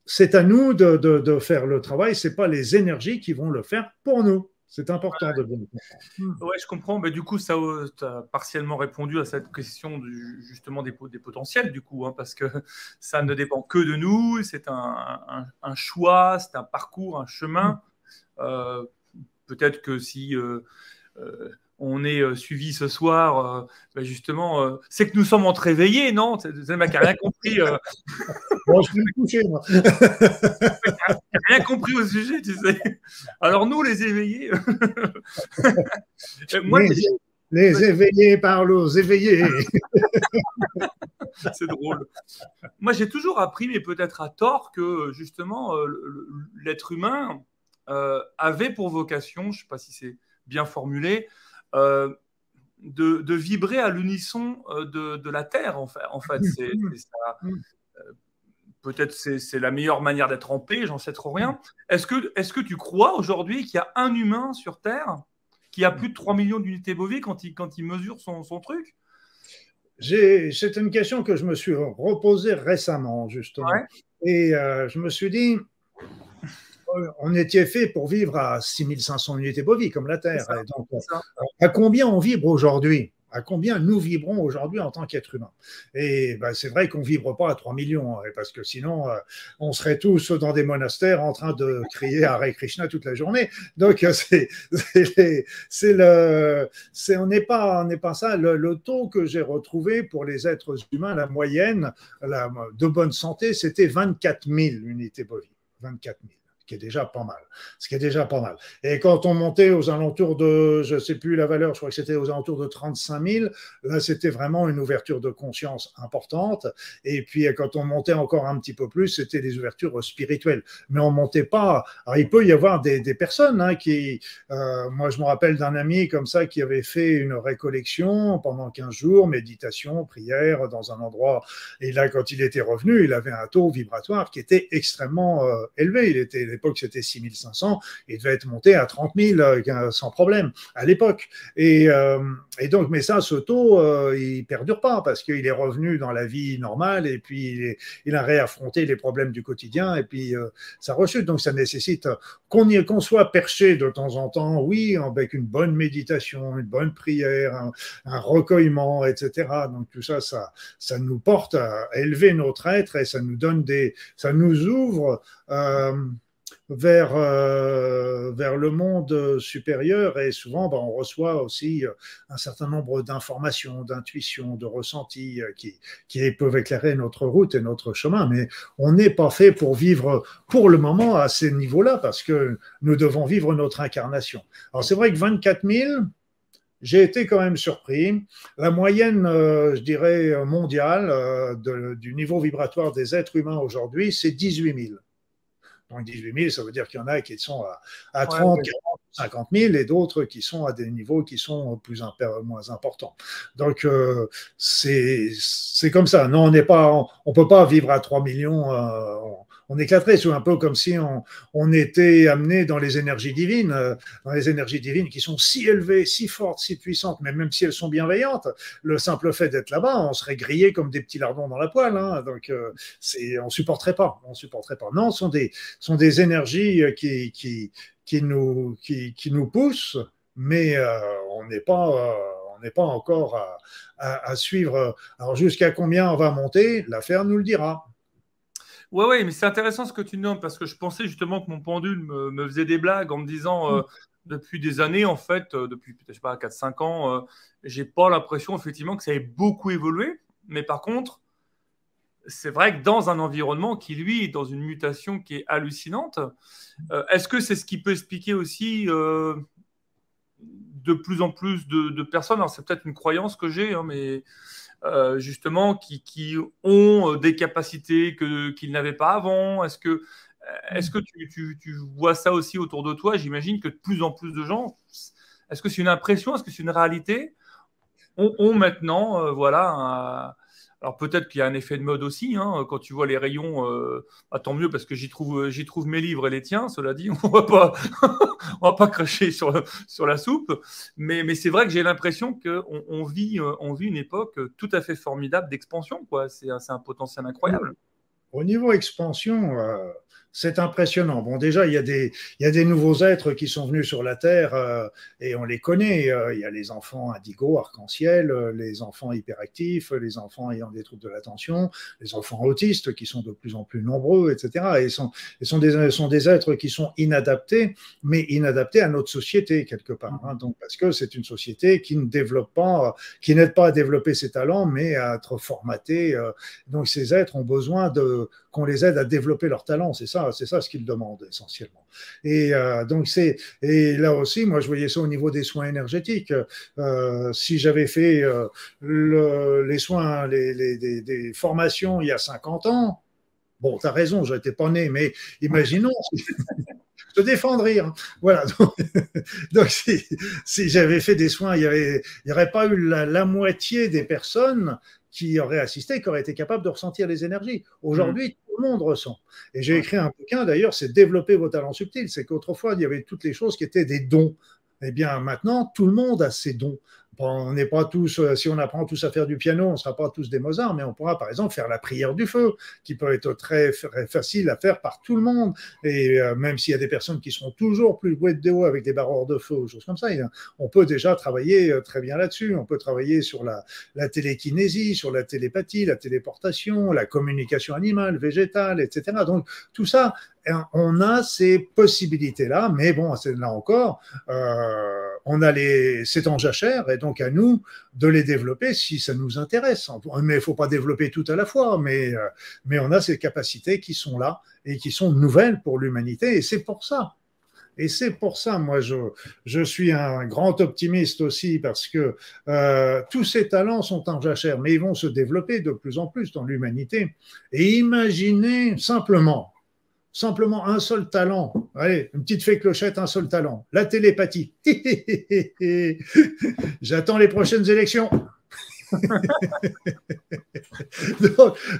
Speaker 2: c'est à nous de, faire le travail. C'est pas les énergies qui vont le faire pour nous. C'est important de bien
Speaker 1: comprendre. Oui, je comprends. Mais du coup, ça a partiellement répondu à cette question du, justement des, des, potentiels, du coup, hein, parce que (laughs) ça ne dépend que de nous. C'est un, choix, c'est un parcours, un chemin. Euh, peut-être que si euh, euh, on est euh, suivi ce soir, euh, bah, justement, euh, c'est que nous sommes entre éveillés, non? C'est mec qui rien compris. (laughs)
Speaker 2: bon, je vais me coucher, moi. (laughs)
Speaker 1: rien compris au sujet, tu sais. Alors, nous, les éveillés. (laughs)
Speaker 2: moi, Les éveillés parlent aux éveillés.
Speaker 1: c'est drôle. Moi, j'ai toujours appris, mais peut-être à tort, que justement, euh, l'être humain euh, avait pour vocation, je ne sais pas si c'est bien formulé, euh, de, vibrer à l'unisson de, la Terre, en fait. En fait c'est, peut-être c'est, c'est la meilleure manière d'être en paix, j'en sais trop rien. Est-ce que, est-ce que tu crois aujourd'hui qu'il y a un humain sur Terre qui a plus de 3 millions d'unités bovies quand il, quand il mesure son, son truc?
Speaker 2: C'est une question que je me suis reposée récemment, justement. Et euh, je me suis dit, on était fait pour vivre à 6500 unités bovies, comme la Terre. donc, à combien on vibre aujourd'hui? À combien nous vibrons aujourd'hui en tant qu'êtres humains? Et ben, c'est vrai qu'on ne vibre pas à 3 millions, hein, parce que sinon, euh, on serait tous dans des monastères en train de crier Hare Krishna toute la journée. Donc, euh, c'est, c'est, le, c'est, on n'est pas, on n'est pas ça. Le, le taux que j'ai retrouvé pour les êtres humains, la moyenne la, de bonne santé, c'était 24 000 unités bovies. 24 000 qui est déjà pas mal. Ce qui est déjà pas mal. Et quand on montait aux alentours de, je ne sais plus la valeur, je crois que c'était aux alentours de 35 000, là c'était vraiment une ouverture de conscience importante. Et puis quand on montait encore un petit peu plus, c'était des ouvertures spirituelles. Mais on montait pas. Alors il peut y avoir des, personnes hein, qui, euh, moi je me rappelle d'un ami comme ça qui avait fait une récollection pendant 15 jours, méditation, prière dans un endroit. Et là quand il était revenu, il avait un taux vibratoire qui était extrêmement euh, élevé. Il était l'époque c'était 6500, il devait être monté à 30 000 euh, sans problème à l'époque. Et, euh, et, donc, mais ça, ce taux, euh, il perdure pas parce qu'il est revenu dans la vie normale et puis il, a réaffronté les problèmes du quotidien et puis ça rechute. Donc, ça nécessite qu'on qu'on soit perché de temps en temps, oui, avec une bonne méditation, une bonne prière, un, un recueillement, etc. Donc, tout ça, ça, ça nous porte à élever notre être et ça nous donne des, ça nous ouvre. Euh, vers, euh, vers le monde supérieur et souvent ben, on reçoit aussi euh, un certain nombre d'informations, d'intuitions, de ressentis euh, qui, qui peuvent éclairer notre route et notre chemin. Mais on n'est pas fait pour vivre pour le moment à ces niveaux-là parce que nous devons vivre notre incarnation. Alors c'est vrai que 24 000, j'ai été quand même surpris. La moyenne, je dirais, mondiale du niveau vibratoire des êtres humains aujourd'hui, c'est 18 000. Donc 18 000, ça veut dire qu'il y en a qui sont à, 30, 40, 50 000 et d'autres qui sont à des niveaux qui sont plus moins importants. Donc euh, c'est comme ça. Non, on n'est pas, on, peut pas vivre à 3 millions. Euh, on éclaterait. C'est un peu comme si on, était amené dans les énergies divines, euh, dans les énergies divines qui sont si élevées, si fortes, si puissantes, mais même si elles sont bienveillantes, le simple fait d'être là-bas, on serait grillé comme des petits lardons dans la poêle. Hein. donc, euh, on supporterait pas. On supporterait pas. Non, ce sont des, sont des énergies euh, qui, qui, nous, qui, nous poussent, mais on n'est pas on n'est pas encore à, à, suivre. Alors jusqu'à combien on va monter, l'affaire nous le dira.
Speaker 1: Ouais, ouais, mais c'est intéressant ce que tu nommes parce que je pensais justement que mon pendule me, faisait des blagues en me disant euh, mm. depuis des années, en fait, euh, depuis peut-être pas 4-5 ans, euh, j'ai pas l'impression effectivement que ça ait beaucoup évolué. Mais par contre, c'est vrai que dans un environnement qui, lui, est dans une mutation qui est hallucinante, est-ce que c'est ce qui peut expliquer aussi de plus en plus de, personnes? Alors, c'est peut-être une croyance que j'ai, hein, mais euh, justement qui, qui, ont euh, des capacités que, qu'ils n'avaient pas avant. Est-ce que, euh, est-ce que tu, tu, tu, vois ça aussi autour de toi? J'imagine que de plus en plus de gens, est-ce que c'est une impression? Est-ce que c'est une réalité? Ont, ont maintenant voilà, un, alors peut-être qu'il y a un effet de mode aussi, hein, quand tu vois les rayons, euh, bah, tant mieux parce que j'y trouve, j'y trouve mes livres et les tiens, cela dit, (laughs) on va pas, (laughs) on va pas cracher sur, sur la soupe, mais, mais c'est vrai que j'ai l'impression qu'on on vit, euh, on vit une époque tout à fait formidable d'expansion, quoi. C'est, un potentiel incroyable.
Speaker 2: Au niveau expansion, euh, c'est impressionnant. Bon, déjà, il y, a des, nouveaux êtres qui sont venus sur la Terre euh, et on les connaît. Euh, il y a les enfants indigo, arc-en-ciel, euh, les enfants hyperactifs, les enfants ayant des troubles de l'attention, les enfants autistes qui sont de plus en plus nombreux, etc. Et sont, sont, des, êtres qui sont inadaptés, mais inadaptés à notre société quelque part. Hein. donc, parce que c'est une société qui ne développe pas, qui n'aide pas à développer ses talents, mais à être formaté. donc, ces êtres ont besoin qu'on les aide à développer leurs talents. C'est ça c'est ça ce qu'ils demandent essentiellement. Et euh, donc c'est et là aussi, moi je voyais ça au niveau des soins énergétiques. Euh, si j'avais fait le, les soins, les, formations il y a 50 ans, bon, tu as raison, j'étais pas né, mais imaginons. (laughs) te défendre rire. Voilà. (laughs) Donc, si, j'avais fait des soins, il n'y aurait pas eu la, moitié des personnes qui auraient assisté, qui auraient été capables de ressentir les énergies. Aujourd'hui, mm. tout le monde ressent. Et j'ai écrit un bouquin d'ailleurs, c'est Développer vos talents subtils. C'est qu'autrefois, il y avait toutes les choses qui étaient des dons. Eh bien, maintenant, tout le monde a ses dons on n'est pas tous, euh, si on apprend tous à faire du piano, on ne sera pas tous des Mozart, mais on pourra par exemple faire la prière du feu, qui peut être très, facile à faire par tout le monde. Et euh, même s'il y a des personnes qui seront toujours plus douées de haut avec des barreurs de feu ou choses comme ça, on peut déjà travailler euh, très bien là-dessus. On peut travailler sur la, télékinésie, sur la télépathie, la téléportation, la communication animale, végétale, etc. Donc tout ça, on a ces possibilités-là, mais bon, c'est là encore, euh, on a les, c'est en jachère, et donc à nous de les développer si ça nous intéresse. Mais il faut pas développer tout à la fois, mais, euh, mais on a ces capacités qui sont là et qui sont nouvelles pour l'humanité, et c'est pour ça. Et c'est pour ça, moi, je, je suis un grand optimiste aussi, parce que euh, tous ces talents sont en jachère, mais ils vont se développer de plus en plus dans l'humanité. Et imaginez simplement, simplement un seul talent. Allez, une petite fée clochette, un seul talent. La télépathie. (laughs) J'attends les prochaines élections. (laughs)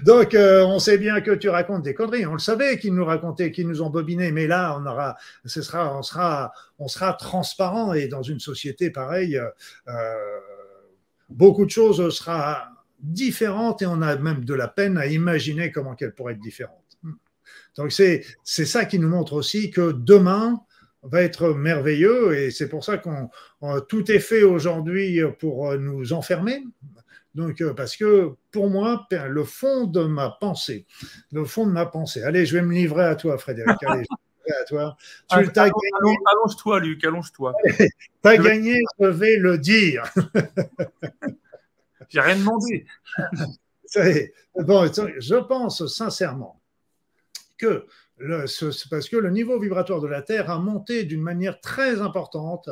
Speaker 2: donc, euh, on sait bien que tu racontes des conneries. On le savait qu'ils nous racontaient, qu'ils nous ont bobiné, mais là, on aura, ce sera, on sera, on sera transparent et dans une société pareille, euh, beaucoup de choses sera différentes et on a même de la peine à imaginer comment qu'elles pourraient être différentes. Donc c'est ça qui nous montre aussi que demain va être merveilleux et c'est pour ça qu'on tout est fait aujourd'hui pour nous enfermer. Donc parce que pour moi, le fond de ma pensée, le fond de ma pensée. Allez, je vais me livrer à toi, Frédéric. Allez, à toi. (laughs)
Speaker 1: Tu Allonge-toi, Luc, allonge-toi.
Speaker 2: Tu as gagné, je vais le dire. (laughs)
Speaker 1: J'ai rien demandé. (laughs)
Speaker 2: bon, je pense sincèrement parce que le niveau vibratoire de la Terre a monté d'une manière très importante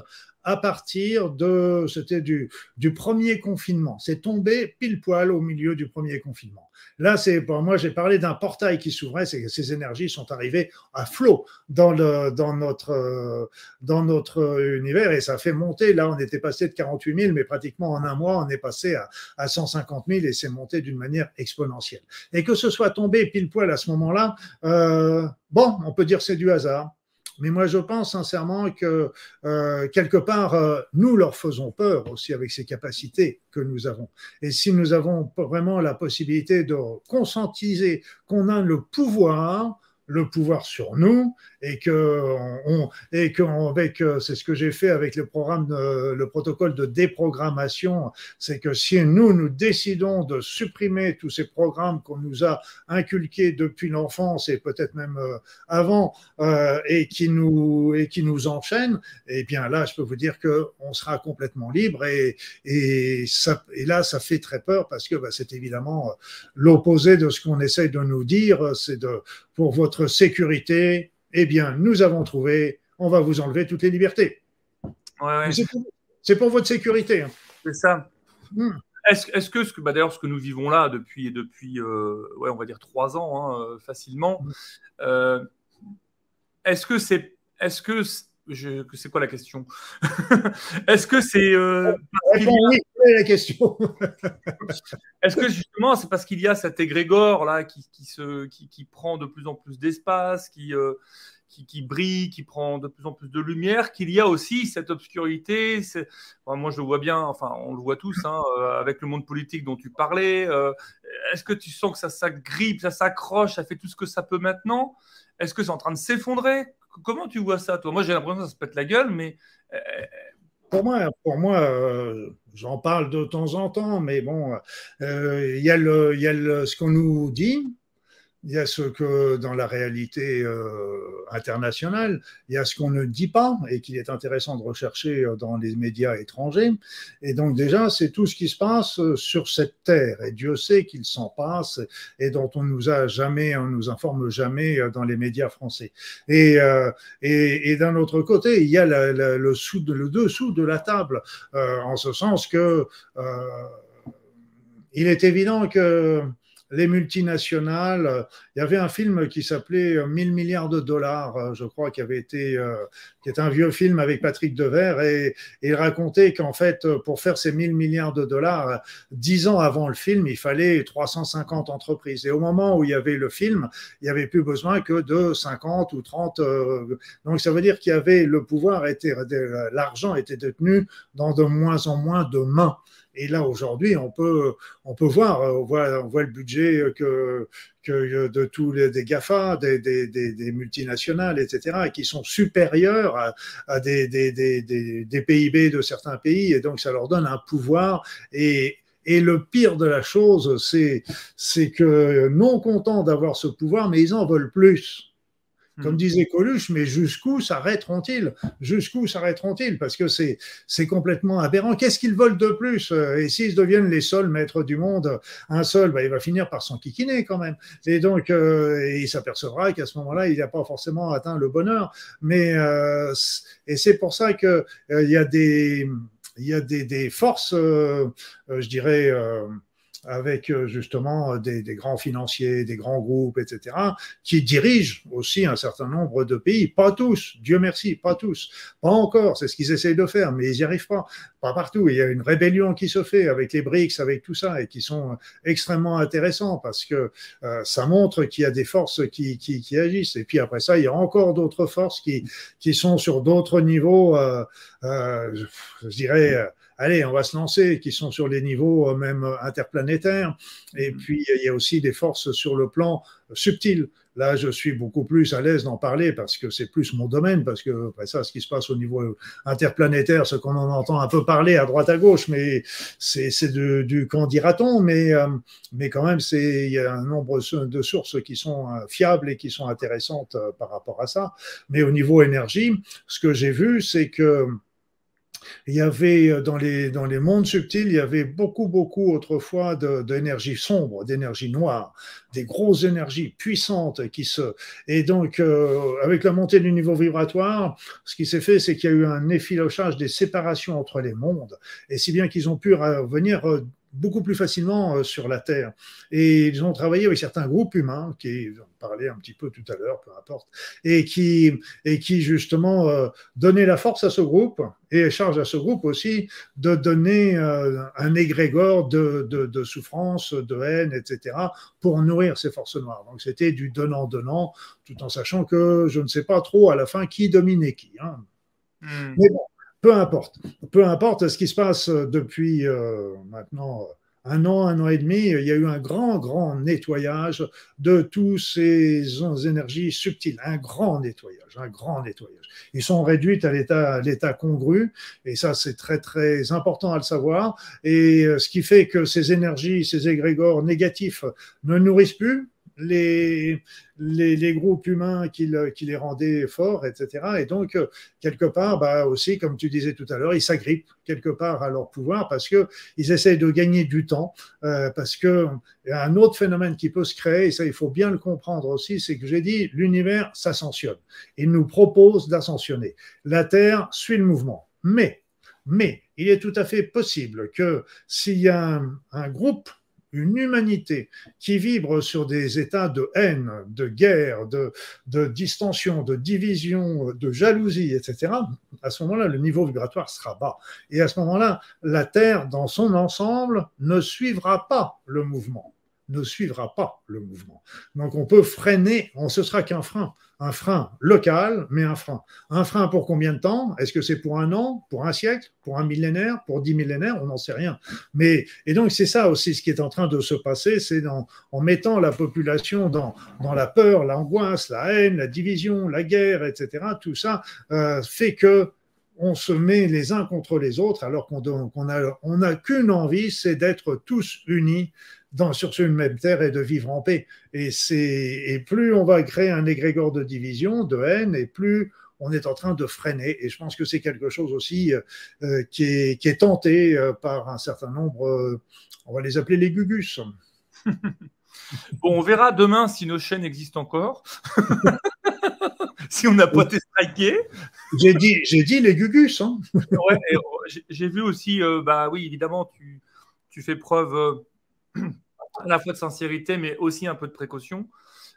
Speaker 2: à partir de, c'était du, premier confinement. C'est tombé pile poil au milieu du premier confinement. Là, c'est pour moi, j'ai parlé d'un portail qui s'ouvrait, ces énergies sont arrivées à flot dans, notre, dans notre univers et ça fait monter. Là, on était passé de 48 000, mais pratiquement en un mois, on est passé à, à 150 000 et c'est monté d'une manière exponentielle. Et que ce soit tombé pile poil à ce moment-là, euh, bon, on peut dire c'est du hasard. Mais moi, je pense sincèrement que euh, quelque part, euh, nous leur faisons peur aussi avec ces capacités que nous avons. Et si nous avons vraiment la possibilité de conscientiser qu'on a le pouvoir, le pouvoir sur nous et que on, et qu'avec euh, c'est ce que j'ai fait avec le programme le protocole de déprogrammation c'est que si nous nous décidons de supprimer tous ces programmes qu'on nous a inculqués depuis l'enfance et peut-être même euh, avant euh, et qui nous et qui nous enchaînent eh bien là je peux vous dire que on sera complètement libre et et ça et là ça fait très peur parce que bah, c'est évidemment l'opposé de ce qu'on essaye de nous dire c'est de pour votre sécurité, eh bien, nous avons trouvé, on va vous enlever toutes les libertés. C'est pour, votre sécurité. Hein.
Speaker 1: C'est ça. Hmm. Est-ce que, ce que bah, d'ailleurs, ce que nous vivons là depuis, depuis euh, ouais, on va dire trois ans, hein, euh, facilement, hmm. euh, est-ce que c'est. Est-ce que c'est quoi la question? (laughs) Est-ce que c'est euh,
Speaker 2: la question. (laughs)
Speaker 1: Est-ce que justement c'est parce qu'il y a cet égrégore là qui, se, qui, prend de plus en plus d'espace, qui, euh, qui, qui, brille, qui prend de plus en plus de lumière, qu'il y a aussi cette obscurité. moi je le vois bien, enfin on le voit tous hein, euh, avec le monde politique dont tu parlais. Est-ce que tu sens que ça s'agrippe, ça s'accroche, ça fait tout ce que ça peut maintenant? Est-ce que c'est en train de s'effondrer? Comment tu vois ça, toi? Moi, j'ai l'impression que ça se pète la gueule, mais.
Speaker 2: Pour moi, pour moi euh, j'en parle de temps en temps, mais bon, euh, il y a, le, y ce qu'on nous dit, il y a ce que dans la réalité euh, internationale, il y a ce qu'on ne dit pas et qu'il est intéressant de rechercher euh, dans les médias étrangers. Et donc déjà, c'est tout ce qui se passe euh, sur cette terre. Et Dieu sait qu'il s'en passe et dont on nous a jamais, on nous informe jamais dans les médias français. Et, et, et d'un autre côté, il y a le, sous, le dessous de la table, en ce sens que il est évident que les multinationales. Euh, il y avait un film qui s'appelait 1000 euh, milliards de dollars, euh, je crois, qui avait été, qui est un vieux film avec Patrick Devers, et, il racontait qu'en fait, pour faire ces 1000 milliards de dollars, dix ans avant le film, il fallait 350 entreprises. Et au moment où il y avait le film, il n'y avait plus besoin que de 50 ou 30. donc ça veut dire qu'il y avait le pouvoir, était, l'argent était détenu dans de moins en moins de mains. Et là, aujourd'hui, on peut, on peut voir, on voit, on voit le budget que, que de tous les des GAFA, des, des, des, multinationales, etc., qui sont supérieurs à, à des, des, PIB de certains pays. Et donc, ça leur donne un pouvoir. Et, et le pire de la chose, c'est que non contents d'avoir ce pouvoir, mais ils en veulent plus. Comme hmm. disait Coluche, mais jusqu'où s'arrêteront-ils? Jusqu'où s'arrêteront-ils? Parce que c'est c'est complètement aberrant. Qu'est-ce qu'ils veulent de plus? Et s'ils deviennent les seuls maîtres du monde, un seul, bah, il va finir par s'enquiquiner quand même. Et donc, euh, il s'apercevra qu'à ce moment-là, il n'a pas forcément atteint le bonheur. Mais euh, et c'est pour ça que euh, il y a des il y a des, des forces, je dirais avec euh, justement euh, des, des, grands financiers, des grands groupes, etc., qui dirigent aussi un certain nombre de pays. Pas tous, Dieu merci, pas tous. Pas encore, c'est ce qu'ils essayent de faire, mais ils n'y arrivent pas. Pas partout. Il y a une rébellion qui se fait avec les BRICS, avec tout ça, et qui sont extrêmement intéressants parce que euh, ça montre qu'il y a des forces qui, qui, qui, agissent. Et puis après ça, il y a encore d'autres forces qui, qui sont sur d'autres niveaux, euh, euh, je dirais allez, on va se lancer, qui sont sur les niveaux euh, même interplanétaires. Et mm. puis, il y a aussi des forces sur le plan subtil. Là, je suis beaucoup plus à l'aise d'en parler parce que c'est plus mon domaine, parce que après ça, ce qui se passe au niveau interplanétaire, ce qu'on en entend un peu parler à droite à gauche, mais c'est du qu'en dira-t-on, mais, euh, mais quand même, il y a un nombre de sources qui sont euh, fiables et qui sont intéressantes par rapport à ça. Mais au niveau énergie, ce que j'ai vu, c'est que il y avait euh, dans les, dans les mondes subtils, il y avait beaucoup, beaucoup autrefois d'énergie sombre, d'énergie noire, des grosses énergies puissantes qui se. Et donc, euh, avec la montée du niveau vibratoire, ce qui s'est fait, c'est qu'il y a eu un effilochage des séparations entre les mondes, et si bien qu'ils ont pu venir euh, beaucoup plus facilement euh, sur la Terre. Et ils ont travaillé avec certains groupes humains, qui on parlait un petit peu tout à l'heure, peu importe, et qui, et qui justement euh, donnaient la force à ce groupe et charge à ce groupe aussi de donner euh, un égrégore de, de, de, souffrance, de haine, etc., pour nourrir ces forces noires. Donc c'était du donnant-donnant, tout en sachant que je ne sais pas trop à la fin qui dominait qui. Hein. Hmm. Mais bon, peu importe. Peu importe ce qui se passe depuis euh, maintenant un an, un an et demi, il y a eu un grand, grand nettoyage de toutes ces énergies subtiles, un grand nettoyage, un grand nettoyage. Ils sont réduits à l'état, congru, et ça c'est très, très important à le savoir. Et euh, ce qui fait que ces énergies, ces égrégores négatifs ne nourrissent plus, les, groupes humains qui, les rendaient forts, etc. Et donc, euh, quelque part, bah aussi, comme tu disais tout à l'heure, ils s'agrippent quelque part à leur pouvoir parce que ils essayent de gagner du temps, euh, parce que un autre phénomène qui peut se créer, et ça, il faut bien le comprendre aussi, c'est que j'ai dit, l'univers s'ascensionne. Il nous propose d'ascensionner. La Terre suit le mouvement. Mais, mais, il est tout à fait possible que s'il y a un groupe une humanité qui vibre sur des états de haine, de guerre, de, distension, de division, de jalousie, etc., à ce moment-là, le niveau vibratoire sera bas. Et à ce moment-là, la Terre, dans son ensemble, ne suivra pas le mouvement ne suivra pas le mouvement. Donc on peut freiner, on, ce sera qu'un frein, un frein local, mais un frein. Un frein pour combien de temps? Est-ce que c'est pour un an, pour un siècle, pour un millénaire, pour dix millénaires? On n'en sait rien. Mais et donc c'est ça aussi ce qui est en train de se passer, c'est en mettant la population dans, dans la peur, l'angoisse, la haine, la division, la guerre, etc. Tout ça euh, fait que on se met les uns contre les autres alors qu'on n'a a qu'une envie, c'est d'être tous unis dans, sur une même terre et de vivre en paix. Et, et plus on va créer un égrégore de division, de haine, et plus on est en train de freiner. Et je pense que c'est quelque chose aussi euh, qui, est, qui, est, tenté euh, par un certain nombre, euh, on va les appeler les gugus. (laughs)
Speaker 1: bon, on verra demain si nos chaînes existent encore. (laughs) si on n'a pas été striké.
Speaker 2: J'ai dit, j'ai dit les gugus. Hein.
Speaker 1: ouais, j'ai vu aussi, bah oui, évidemment, tu, tu fais preuve à la fois de sincérité, mais aussi un peu de précaution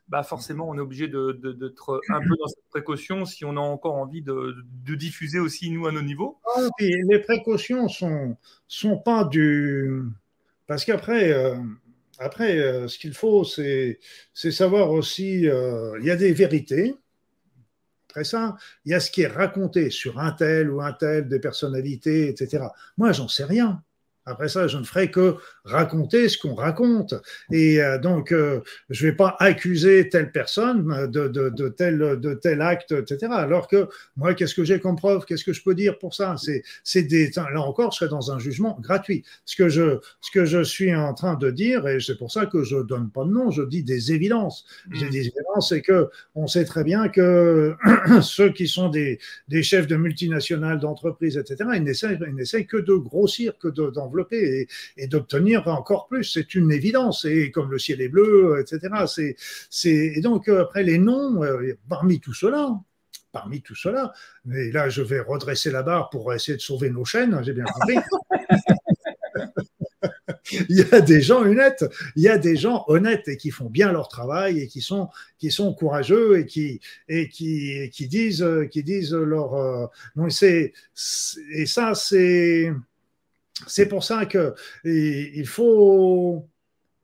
Speaker 1: bah forcément, on est obligé d'être un peu dans cette précaution si on a encore envie de, diffuser aussi, nous, à nos niveaux.
Speaker 2: Ah les précautions sont, sont pas du. Parce qu'après, euh, après, euh, ce qu'il faut, c'est savoir aussi. Euh, il y a des vérités. Après ça, il y a ce qui est raconté sur un tel ou un tel, des personnalités, etc. Moi, j'en sais rien. Après ça, je ne ferai que raconter ce qu'on raconte. Et euh, donc, euh, je ne vais pas accuser telle personne de, de, de, tel, de tel acte, etc. Alors que moi, qu'est-ce que j'ai comme preuve? Qu'est-ce que je peux dire pour ça? C'est des là encore, je serai dans un jugement gratuit. Ce que je, ce que je suis en train de dire, et c'est pour ça que je donne pas de nom, je dis des évidences. J'ai mmh. des évidences, c'est que on sait très bien que (clears throat) ceux qui sont des, des chefs de multinationales, d'entreprises, etc. Ils n'essayent que de grossir, que d'en et, et d'obtenir encore plus. C'est une évidence. Et comme le ciel est bleu, etc. C'est, c'est, et donc, euh, après, les noms, euh, parmi tout cela, parmi tout cela, mais là, je vais redresser la barre pour essayer de sauver nos chaînes, j'ai bien compris. (laughs) il y a des gens honnêtes, il y a des gens honnêtes et qui font bien leur travail et qui sont qui sont courageux et qui et qui qui disent qui disent leur euh, non c'est et ça c'est c'est pour ça que il faut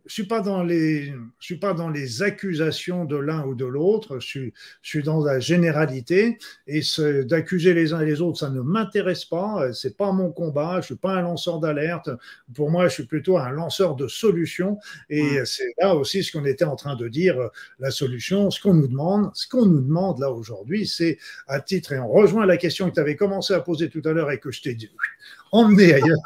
Speaker 2: je suis pas dans les, je suis pas dans les accusations de l'un ou de l'autre. Je suis, je suis dans la généralité et d'accuser les uns et les autres, ça ne m'intéresse pas. C'est pas mon combat. Je suis pas un lanceur d'alerte. Pour moi, je suis plutôt un lanceur de solutions. Et c'est là aussi ce qu'on était en train de dire. La solution, ce qu'on nous demande, ce qu'on nous demande là aujourd'hui, c'est à titre et on rejoint la question que tu avais commencé à poser tout à l'heure et que je t'ai dit emmener ailleurs.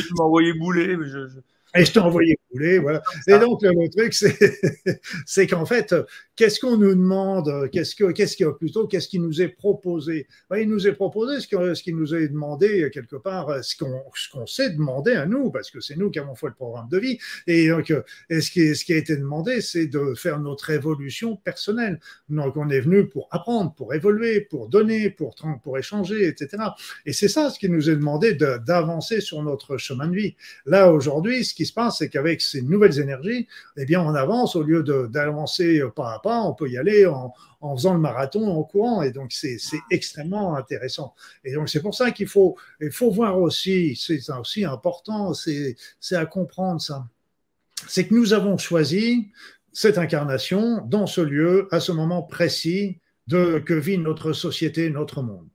Speaker 1: tu m'as envoyé bouler. Mais je...
Speaker 2: Et je t'ai envoyé couler, voilà. Et donc, le truc, (laughs) c'est qu'en fait, qu'est-ce qu'on nous demande Qu'est-ce que, qu'est-ce qui, plutôt, qu'est-ce qui nous est proposé? Il nous est proposé ce, que, ce qui nous est demandé, quelque part, ce qu'on, ce qu'on s'est demandé à nous, parce que c'est nous qui avons fait le programme de vie. Et donc, et ce, qui, ce qui a été demandé, c'est de faire notre évolution personnelle. Donc, on est venu pour apprendre, pour évoluer, pour donner, pour, pour échanger, etc. Et c'est ça ce qui nous est demandé d'avancer sur notre chemin de vie. Là, aujourd'hui, ce qui se passe, c'est qu'avec ces nouvelles énergies, eh bien, on avance au lieu d'avancer pas à pas, on peut y aller en, faisant le marathon en courant. Et donc, c'est extrêmement intéressant. Et donc, c'est pour ça qu'il faut, il faut voir aussi, c'est aussi important, c'est à comprendre ça. C'est que nous avons choisi cette incarnation dans ce lieu, à ce moment précis de, que vit notre société, notre monde.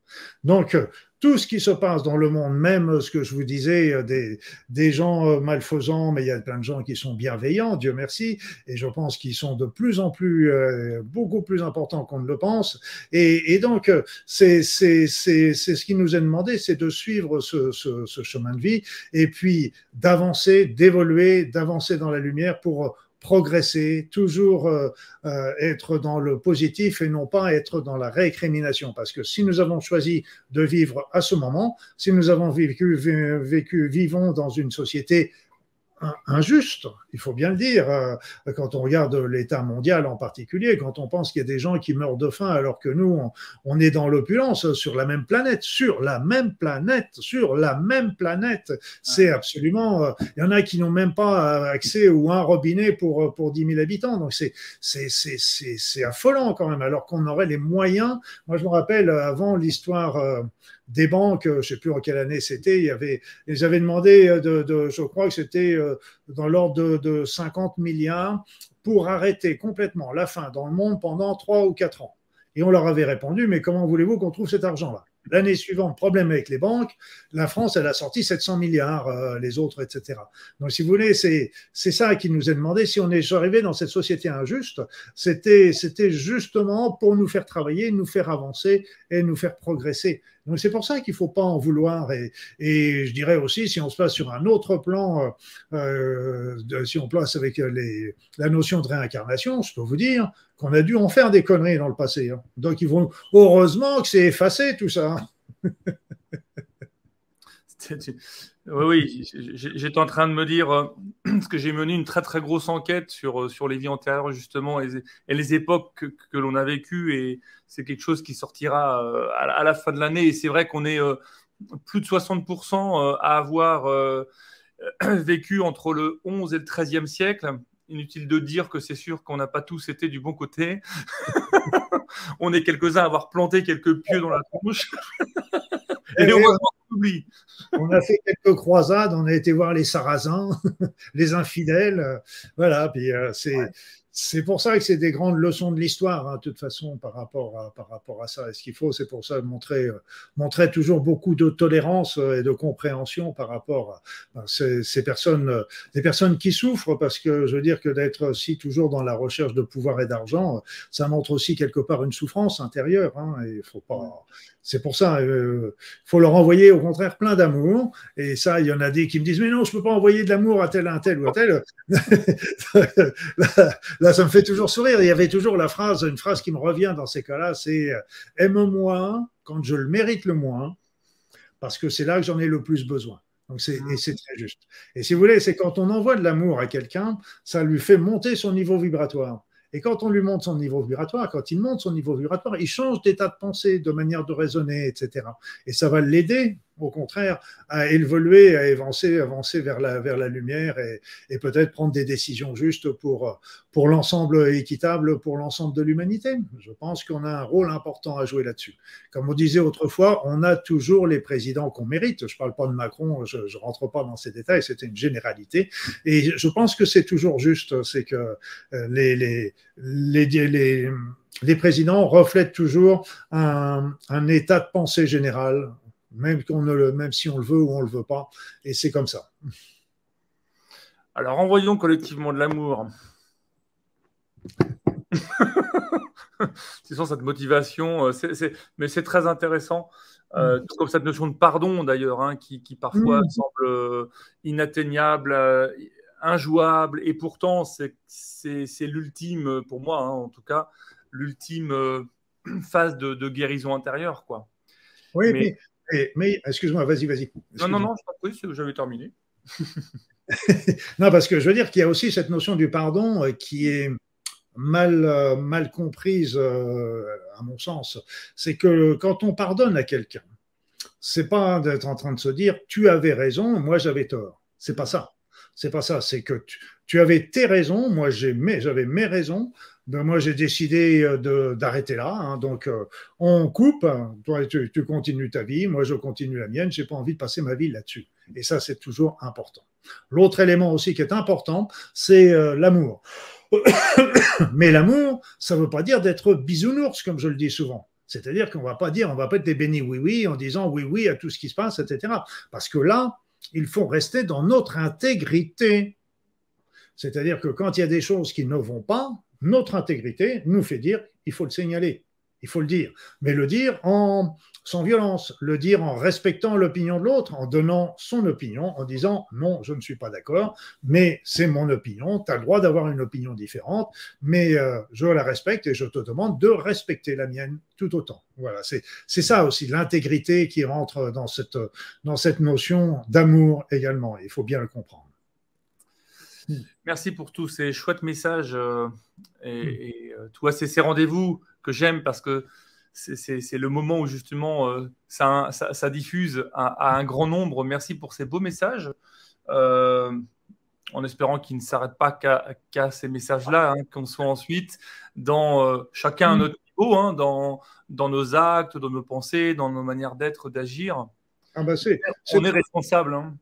Speaker 2: Donc, tout ce qui se passe dans le monde, même ce que je vous disais, euh, des, des gens euh, malfaisants, mais il y a plein de gens qui sont bienveillants, Dieu merci, et je pense qu'ils sont de plus en plus, euh, beaucoup plus importants qu'on ne le pense. Et, et donc, c'est ce qui nous est demandé, c'est de suivre ce, ce, ce chemin de vie, et puis d'avancer, d'évoluer, d'avancer dans la lumière pour progresser, toujours euh, euh, être dans le positif et non pas être dans la récrimination. Parce que si nous avons choisi de vivre à ce moment, si nous avons vécu, vécu vivons dans une société injuste, il faut bien le dire, euh, quand on regarde l'État mondial en particulier, quand on pense qu'il y a des gens qui meurent de faim alors que nous, on, est dans l'opulence sur la même planète, sur la même planète, sur la même planète, c'est absolument... Euh, il y en a qui n'ont même pas accès ou un robinet pour, pour 10 000 habitants, donc c'est affolant quand même, alors qu'on aurait les moyens. Moi, je me rappelle, avant l'histoire euh, des banques, je ne sais plus en quelle année c'était, il ils avaient demandé, de, de je crois que c'était euh, dans l'ordre de, 50 milliards pour arrêter complètement la faim dans le monde pendant 3 ou 4 ans. Et on leur avait répondu, mais comment voulez-vous qu'on trouve cet argent-là? L'année suivante, problème avec les banques, la France, elle a sorti 700 milliards, euh, les autres, etc. Donc, si vous voulez, c'est ça qui nous est demandé. Si on est arrivé dans cette société injuste, c'était justement pour nous faire travailler, nous faire avancer et nous faire progresser C'est pour ça qu'il ne faut pas en vouloir. Et, je dirais aussi, si on se place sur un autre plan, euh, si on place avec les, la notion de réincarnation, je peux vous dire qu'on a dû en faire des conneries dans le passé. Hein. Donc ils vont, heureusement que c'est effacé tout ça. (laughs)
Speaker 1: Oui, oui, j'étais en train de me dire, euh, (clears throat) parce que j'ai mené une très très grosse enquête sur, euh, sur les vies antérieures justement et, les époques que, que l'on a vécues et c'est quelque chose qui sortira euh, à, la fin de l'année et c'est vrai qu'on est plus de 60% à avoir (clears throat) vécu entre le 11 et le 13e siècle. Inutile de dire que c'est sûr qu'on n'a pas tous été du bon côté. (laughs) on est quelques-uns à avoir planté quelques pieux dans la tronche. (laughs)
Speaker 2: et heureusement on a fait quelques croisades, on a été voir les Sarrasins, (laughs) les infidèles. Voilà, puis euh, c'est. C'est pour ça que c'est des grandes leçons de l'histoire, hein, de toute façon, par rapport à, par rapport à ça. Et ce qu'il faut, c'est pour ça montrer, euh, montrer toujours beaucoup de tolérance euh, et de compréhension par rapport à ces, personnes, des personnes qui souffrent, parce que je veux dire que d'être aussi toujours dans la recherche de pouvoir et d'argent, ça montre aussi quelque part une souffrance intérieure. Hein, et faut pas, c'est pour ça, il euh, faut leur envoyer au contraire plein d'amour. Et ça, il y en a des qui me disent, mais non, je ne peux pas envoyer de l'amour à tel, un tel ou à tel. (laughs) ça me fait toujours sourire. Il y avait toujours la phrase, une phrase qui me revient dans ces cas-là, c'est euh, aime-moi quand je le mérite le moins, parce que c'est là que j'en ai le plus besoin. Donc c'est, et c'est très juste. Et si vous voulez, c'est quand on envoie de l'amour à quelqu'un, ça lui fait monter son niveau vibratoire. Et quand on lui monte son niveau vibratoire, quand il monte son niveau vibratoire, il change d'état de pensée, de manière de raisonner, etc. Et ça va l'aider au contraire, à évoluer, à avancer, avancer vers la, vers la lumière et, et peut-être prendre des décisions justes pour, pour l'ensemble équitable, pour l'ensemble de l'humanité. Je pense qu'on a un rôle important à jouer là-dessus. Comme on disait autrefois, on a toujours les présidents qu'on mérite. Je ne parle pas de Macron, je ne rentre pas dans ces détails, c'était une généralité. Et je pense que c'est toujours juste, c'est que euh, les, les, les, les les présidents reflètent toujours un, un, état de pensée général, même, qu'on ne le, même si on le veut ou on ne le veut pas. Et c'est comme ça.
Speaker 1: Alors envoyons collectivement de l'amour. c'est sans cette motivation, euh, mais c'est très intéressant. Euh, mm. tout comme cette notion de pardon d'ailleurs, hein, qui, parfois mm. semble euh, inatteignable, injouable, et pourtant c'est l'ultime, pour moi hein, en tout cas, l'ultime (clears throat) phase de, guérison intérieure. Quoi.
Speaker 2: Oui, mais, mais, excuse-moi, vas-y, vas-y.
Speaker 1: Non, non, non, je t'en prie, j'avais terminé. (laughs)
Speaker 2: non, parce que je veux dire qu'il y a aussi cette notion du pardon euh, qui est mal, euh, mal comprise, euh, à mon sens. C'est que quand on pardonne à quelqu'un, c'est pas d'être en train de se dire tu avais raison, moi j'avais tort. C'est pas ça. C'est pas ça. C'est que tu, avais tes raisons, moi j'avais mes raisons, ben moi j'ai décidé euh, d'arrêter là. Hein, donc euh, on coupe. Toi tu, continues ta vie, moi je continue la mienne. J'ai pas envie de passer ma vie là-dessus. Et ça c'est toujours important. L'autre élément aussi qui est important, c'est euh, l'amour. (coughs) Mais l'amour, ça ne veut pas dire d'être bisounours comme je le dis souvent. C'est-à-dire qu'on va pas dire, on va pas être des bénis oui oui en disant oui oui à tout ce qui se passe, etc. Parce que là, il faut rester dans notre intégrité. C'est-à-dire que quand il y a des choses qui ne vont pas, notre intégrité nous fait dire il faut le signaler, il faut le dire, mais le dire en sans violence, le dire en respectant l'opinion de l'autre, en donnant son opinion, en disant non, je ne suis pas d'accord, mais c'est mon opinion, tu as le droit d'avoir une opinion différente, mais euh, je la respecte et je te demande de respecter la mienne tout autant. Voilà, c'est ça aussi, l'intégrité qui rentre dans cette, dans cette notion d'amour également, il faut bien le comprendre.
Speaker 1: Merci pour tous ces chouettes messages euh, et, euh, toi, c'est ces rendez-vous que j'aime parce que c'est le moment où justement euh, ça, ça, diffuse à, un grand nombre. Merci pour ces beaux messages. en espérant qu'ils ne s'arrêtent pas qu'à ces messages-là, hein, qu'on soit ensuite dans chacun à mm. notre niveau, hein, dans, dans nos actes, dans nos pensées, dans nos manières d'être, d'agir.
Speaker 2: Ah bah
Speaker 1: on est responsable. Hein.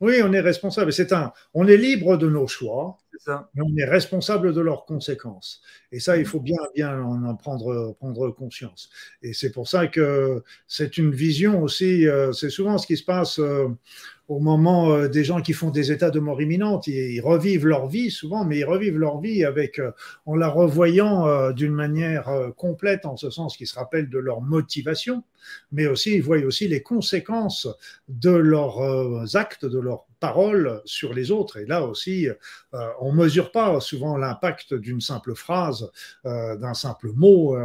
Speaker 2: Oui, on est responsable. C'est un, on est libre de nos choix, mais on est responsable de leurs conséquences. Et ça, il faut bien, bien en prendre, prendre conscience. Et c'est pour ça que c'est une vision aussi. Euh, c'est souvent ce qui se passe. Euh, au moment euh, des gens qui font des états de mort imminente, ils, revivent leur vie souvent, mais ils revivent leur vie avec, en la revoyant d'une manière complète, en ce sens qu'ils se rappellent de leur motivation, mais aussi ils voient aussi les conséquences de leurs actes, de leurs paroles sur les autres. Et là aussi, on mesure pas souvent l'impact d'une simple phrase, d'un simple mot,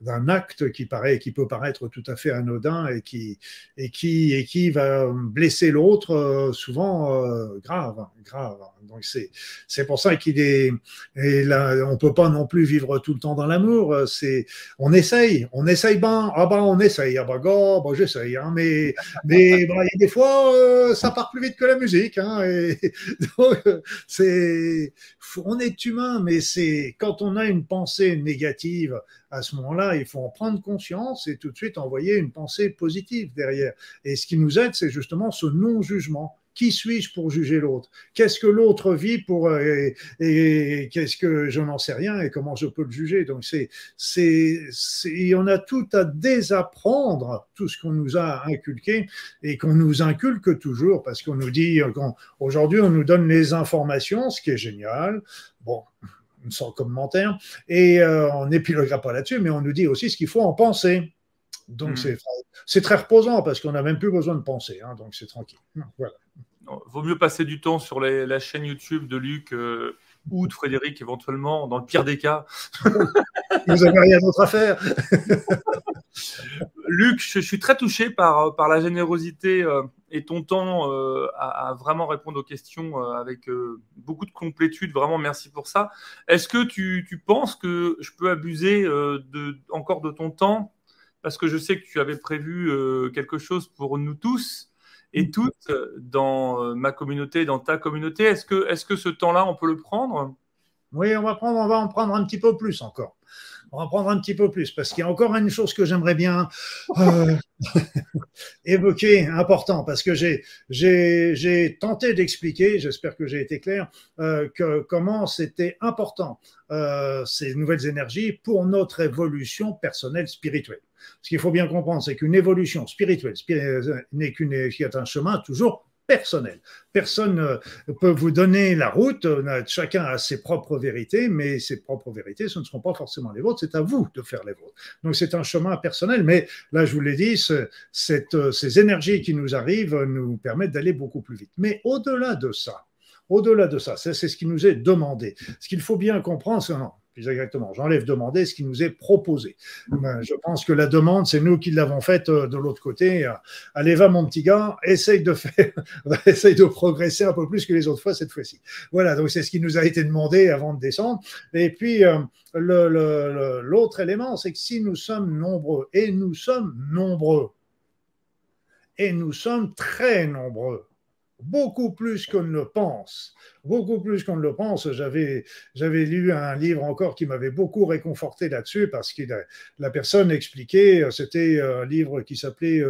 Speaker 2: d'un acte qui paraît, qui peut paraître tout à fait anodin et qui et qui et qui va blesser l'autre euh, souvent euh, grave, grave. Donc c'est c'est pour ça qu'il est et là on peut pas non plus vivre tout le temps dans l'amour. C'est on essaye, on essaye ben ah ben on essaye ah ben gars, ben j'essaye hein, mais mais ben, des fois euh, ça part plus vite que la musique hein, et (laughs) c'est on est humain mais c'est quand on a une pensée négative à ce moment-là, il faut en prendre conscience et tout de suite envoyer une pensée positive derrière. Et ce qui nous aide, c'est justement ce non-jugement. Qui suis-je pour juger l'autre? Qu'est-ce que l'autre vit pour euh, et, qu'est-ce que je n'en sais rien et comment je peux le juger? Donc c'est c'est on a tout à désapprendre tout ce qu'on nous a inculqué et qu'on nous inculque toujours parce qu'on nous dit aujourd'hui on nous donne les informations, ce qui est génial. Bon, sans commentaire. Et euh, on n'épiloguera pas là-dessus, mais on nous dit aussi ce qu'il faut en penser. Donc hmm. c'est très reposant parce qu'on n'a même plus besoin de penser. Hein, donc c'est tranquille. Voilà.
Speaker 1: Vaut mieux passer du temps sur la chaîne YouTube de Luc euh, ou de Frédéric éventuellement, dans le pire des cas. (laughs)
Speaker 2: Vous n'avez rien d'autre à faire. (laughs)
Speaker 1: Luc, je, suis très touché par, par la générosité euh, et ton temps euh, à, vraiment répondre aux questions euh, avec beaucoup de complétude. Vraiment, merci pour ça. Est-ce que tu, tu, penses que je peux abuser de, encore de ton temps Parce que je sais que tu avais prévu quelque chose pour nous tous et toutes dans ma communauté, dans ta communauté. Est-ce que, est -ce que ce temps-là, on peut le prendre?
Speaker 2: Oui, on va, prendre, on va en prendre un petit peu plus encore on va prendre un petit peu plus parce qu'il y a encore une chose que j'aimerais bien euh, (laughs) évoquer, important, parce que j'ai tenté d'expliquer, j'espère que j'ai été clair, euh, que comment c'était important euh, ces nouvelles énergies pour notre évolution personnelle spirituelle. Ce qu'il faut bien comprendre, c'est qu'une évolution spirituelle n'est qu'une est un chemin toujours personnel. Personne ne peut vous donner la route, chacun a ses propres vérités, mais ses propres vérités, ce ne seront pas forcément les vôtres, c'est à vous de faire les vôtres. Donc c'est un chemin personnel, mais là je vous l'ai dit, ces énergies qui nous arrivent nous permettent d'aller beaucoup plus vite. Mais au-delà de ça, au-delà de ça, c'est ce qui nous est demandé. Ce qu'il faut bien comprendre, c'est plus exactement, j'enlève demander ce qui nous est proposé. Ben, je pense que la demande, c'est nous qui l'avons faite euh, de l'autre côté. Euh, allez, va mon petit gars, essaye de faire, (laughs) essaye de progresser un peu plus que les autres fois cette fois-ci. Voilà, donc c'est ce qui nous a été demandé avant de descendre. Et puis, euh, l'autre élément, c'est que si nous sommes nombreux, et nous sommes nombreux, et nous sommes très nombreux, beaucoup plus qu'on ne le pense, beaucoup plus qu'on ne le pense. J'avais, j'avais lu un livre encore qui m'avait beaucoup réconforté là-dessus parce que la personne expliquait, c'était un livre qui s'appelait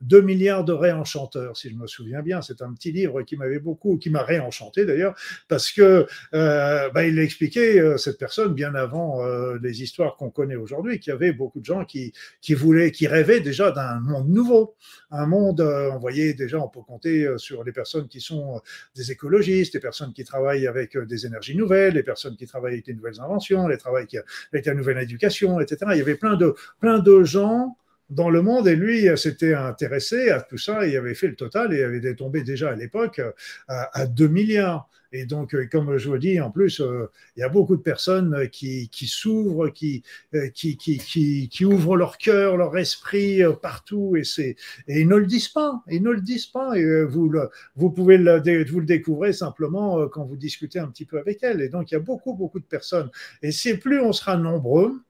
Speaker 2: 2 euh, milliards de réenchanteurs, si je me souviens bien. C'est un petit livre qui m'avait beaucoup, qui m'a réenchanté d'ailleurs, parce que euh, bah, il expliquait, euh, cette personne, bien avant euh, les histoires qu'on connaît aujourd'hui, qu'il y avait beaucoup de gens qui, qui voulaient, qui rêvaient déjà d'un monde nouveau, un monde, on voyait déjà, on peut compter sur les personnes qui sont des écologistes, des personnes qui qui travaillent avec euh, des énergies nouvelles, les personnes qui travaillent avec des nouvelles inventions, les travaillent avec la nouvelle éducation, etc. Il y avait plein de, plein de gens dans le monde et lui s'était intéressé à tout ça et avait fait le total et avait tombé déjà à l'époque à, à 2 milliards. Et donc, euh, comme je vous dis, en plus, euh, il y a beaucoup de personnes qui, s'ouvrent, qui, euh, ouvrent leur cœur, leur esprit partout, et, ils ne le disent pas. Ils ne le disent pas. Et vous, le, vous pouvez le, vous le découvrir simplement quand vous discutez un petit peu avec elles. Et donc, il y a beaucoup, beaucoup de personnes. Et c'est plus on sera nombreux,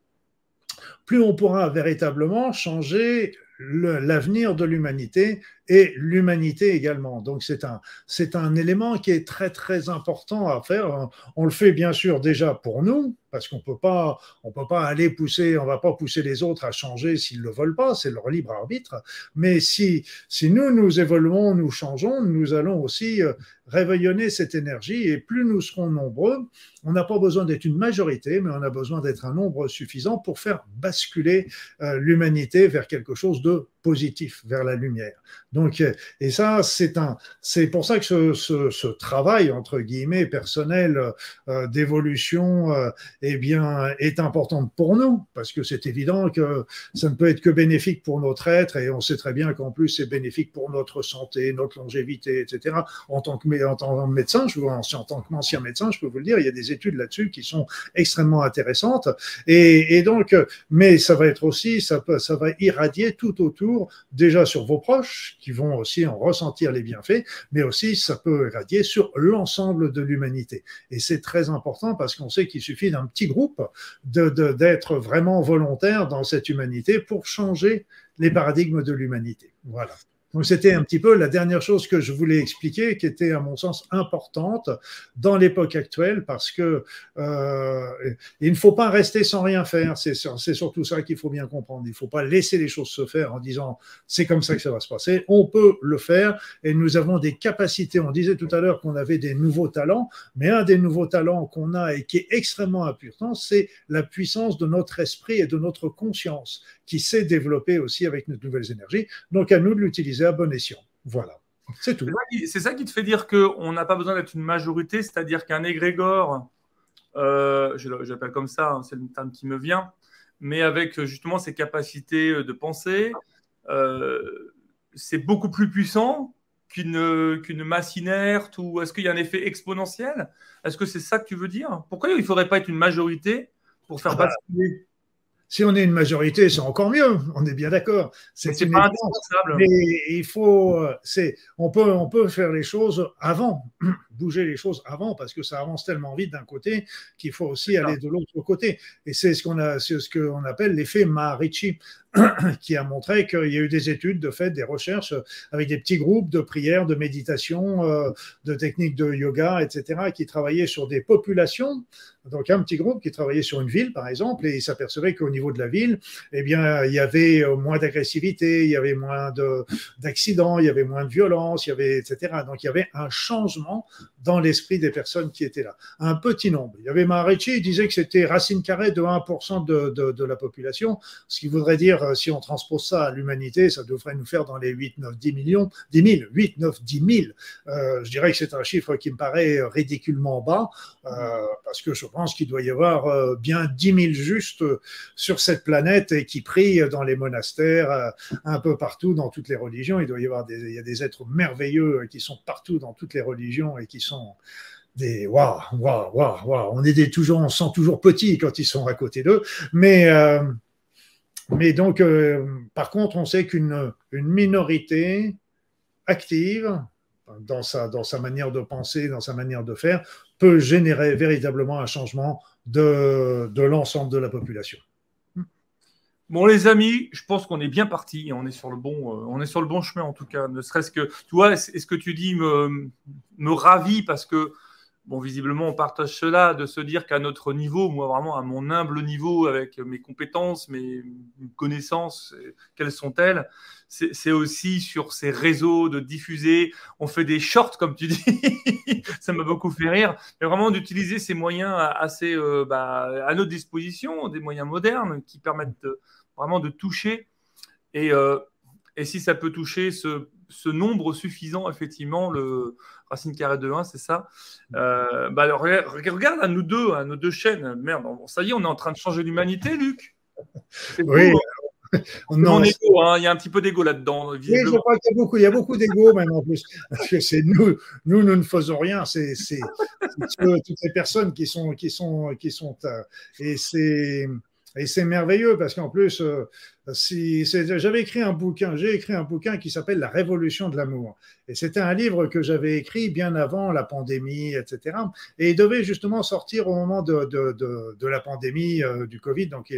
Speaker 2: plus on pourra véritablement changer l'avenir de l'humanité et l'humanité également. Donc c'est un, c'est un élément qui est très très important à faire. On le fait bien sûr déjà pour nous, parce qu'on peut pas, on peut pas aller pousser, on va pas pousser les autres à changer s'ils le veulent pas, c'est leur libre arbitre. Mais si, si nous nous évoluons, nous changeons, nous allons aussi euh, réveillonner cette énergie et plus nous serons nombreux, on n'a pas besoin d'être une majorité, mais on a besoin d'être un nombre suffisant pour faire basculer euh, l'humanité vers quelque chose de positif, vers la lumière. Donc, euh, et ça, c'est un, c'est pour ça que ce, ce, ce, travail entre guillemets personnel euh, d'évolution, euh, eh bien, est important pour nous parce que c'est évident que ça ne peut être que bénéfique pour notre être et on sait très bien qu'en plus c'est bénéfique pour notre santé, notre longévité, etc. En tant que, en tant médecin, je en, en tant qu'ancien médecin, je peux vous le dire, il y a des études là-dessus qui sont extrêmement intéressantes et, et donc, mais ça va être aussi, ça, ça va irradier tout autour, déjà sur vos proches qui vont aussi en ressentir les bienfaits, mais aussi ça peut irradier sur l'ensemble de l'humanité. Et c'est très important parce qu'on sait qu'il suffit d'un petit groupe d'être de, d'être vraiment volontaire dans cette humanité pour changer les paradigmes de l'humanité. Voilà. Donc c'était un petit peu la dernière chose que je voulais expliquer, qui était à mon sens importante dans l'époque actuelle, parce que euh, il ne faut pas rester sans rien faire. C'est surtout ça qu'il faut bien comprendre. Il ne faut pas laisser les choses se faire en disant c'est comme ça que ça va se passer. On peut le faire et nous avons des capacités. On disait tout à l'heure qu'on avait des nouveaux talents, mais un des nouveaux talents qu'on a et qui est extrêmement important, c'est la puissance de notre esprit et de notre conscience qui s'est développée aussi avec nos nouvelles énergies. Donc à nous de l'utiliser à bon escient. Voilà. C'est tout.
Speaker 1: C'est ça qui te fait dire qu'on n'a pas besoin d'être une majorité, c'est-à-dire qu'un égrégore, euh, je l'appelle comme ça, hein, c'est le terme qui me vient, mais avec justement ses capacités de penser, euh, c'est beaucoup plus puissant qu'une qu'une masse inerte ou est-ce qu'il y a un effet exponentiel? Est-ce que c'est ça que tu veux dire? Pourquoi il ne faudrait pas être une majorité pour faire ah bah, basculer
Speaker 2: si on est une majorité, c'est encore mieux. On est bien d'accord.
Speaker 1: C'est pas indispensable. Mais
Speaker 2: il faut, c'est, on peut, on peut faire les choses avant, bouger les choses avant, parce que ça avance tellement vite d'un côté qu'il faut aussi aller de l'autre côté. Et c'est ce qu'on a, ce qu'on appelle l'effet Maharishi. (clears throat) qui a montré qu'il y a eu des études de fait, des recherches avec des petits groupes de prières, de méditation, euh, de techniques de yoga, etc., qui travaillaient sur des populations. Donc un petit groupe qui travaillait sur une ville, par exemple, et il s'apercevait qu'au niveau de la ville, eh bien, il y avait euh, moins d'agressivité, il y avait moins d'accidents, il y avait moins de violence, il y avait, etc. Donc il y avait un changement dans l'esprit des personnes qui étaient là. Un petit nombre. Il y avait Maharishi, il disait que c'était racine carrée de 1% de, la population, ce qui voudrait dire euh, si on transpose ça à l'humanité, ça devrait nous faire dans les 8, 9, 10 millions, 10 000, 8, 9, 10 000. Euh, je dirais que c'est un chiffre qui me paraît ridiculement bas, euh, parce que je pense qu'il doit y avoir euh, bien 10 000 justes sur cette planète et qui prient dans les monastères, euh, un peu partout, dans toutes les religions. Il doit y avoir des, il y a des êtres merveilleux qui sont partout dans toutes les religions et qui sont des waouh, waouh, waouh, waouh. On est des toujours, on sent toujours petit quand ils sont à côté d'eux, mais euh, mais donc, euh, par contre, on sait qu'une une minorité active, dans sa, manière de penser, dans sa manière de faire, peut générer véritablement un changement de l'ensemble de la population.
Speaker 1: Bon, les amis, je pense qu'on est bien parti. On est sur le bon, euh, on est sur le bon chemin en tout cas. Ne serait-ce que, tu vois, ce que tu dis me, ravit parce que bon, visiblement, on partage cela, de se dire qu'à notre niveau, moi vraiment à mon humble niveau, avec mes compétences, mes connaissances, quelles sont-elles C'est aussi sur ces réseaux de diffuser. On fait des shorts, comme tu dis. (laughs) Ça m'a beaucoup fait rire. Mais vraiment d'utiliser ces moyens assez euh, bah, à notre disposition, des moyens modernes qui permettent vraiment de toucher. Et, euh, et si ça peut toucher ce ce nombre suffisant, effectivement, le racine carré de 1, c'est ça. Euh, bah regarde à nous deux, à nos deux chaînes. Merde, ça y est, on est en train de changer l'humanité, Luc.
Speaker 2: Oui.
Speaker 1: Hein. (laughs) On est hein. Il y a un petit peu d'ego là-dedans.
Speaker 2: Oui, je crois qu'il y a beaucoup, il y a beaucoup d'ego même en plus. Parce que c'est nous, nous, nous ne faisons rien. C'est toutes les personnes qui sont, qui sont, qui sont, euh, et c'est, et c'est merveilleux parce qu'en plus, euh, j'avais écrit un bouquin, j'ai écrit un bouquin qui s'appelle La Révolution de l'amour. Et c'était un livre que j'avais écrit bien avant la pandémie, etc. Et il devait justement sortir au moment de, la pandémie euh, du Covid. Donc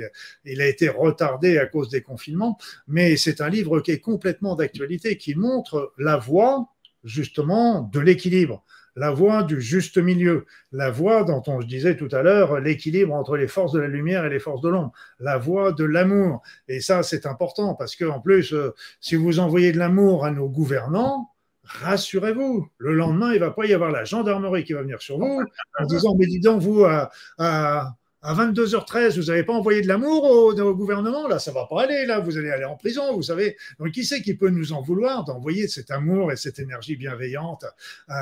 Speaker 2: il, a été retardé à cause des confinements. Mais c'est un livre qui est complètement d'actualité, qui montre la voie justement de l'équilibre la voie du juste milieu, la voie dont on je disais tout à l'heure, l'équilibre entre les forces de la lumière et les forces de l'ombre, la voie de l'amour. Et ça, c'est important parce que en plus, euh, si vous envoyez de l'amour à nos gouvernants, rassurez-vous, le lendemain, il va pas y avoir la gendarmerie qui va venir sur vous en disant, mais dis donc, vous, à 22h13, vous n'avez pas envoyé de l'amour au, gouvernement, là, ça va pas aller, là, vous allez aller en prison, vous savez. Donc, qui c'est qui peut nous en vouloir d'envoyer cet amour et cette énergie bienveillante euh,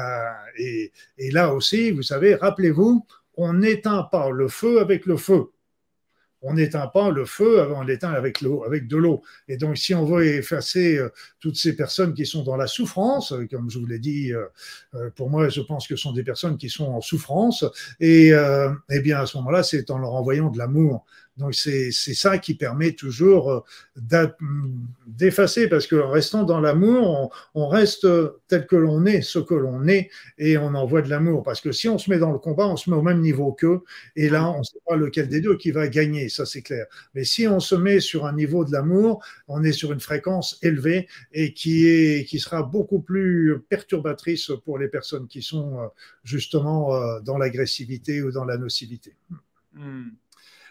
Speaker 2: et, et là aussi, vous savez, rappelez-vous, on n'éteint pas le feu avec le feu on n'éteint pas le feu avant l'éteint avec l'eau, avec de l'eau. Et donc, si on veut effacer euh, toutes ces personnes qui sont dans la souffrance, euh, comme je vous l'ai dit, euh, pour moi, je pense que ce sont des personnes qui sont en souffrance. Et eh bien, à ce moment-là, c'est en leur envoyant de l'amour. Donc c'est ça qui permet toujours euh, d'effacer, parce qu'en restant dans l'amour, on, reste tel que l'on est, ce que l'on est, et on envoie de l'amour. Parce que si on se met dans le combat, on se met au même niveau qu'eux, et là, on ne sait pas lequel des deux qui va gagner, ça c'est clair. Mais si on se met sur un niveau de l'amour, on est sur une fréquence élevée et qui, est, qui sera beaucoup plus perturbatrice pour les personnes qui sont euh, justement euh, dans l'agressivité ou dans la nocivité.
Speaker 1: Hmm.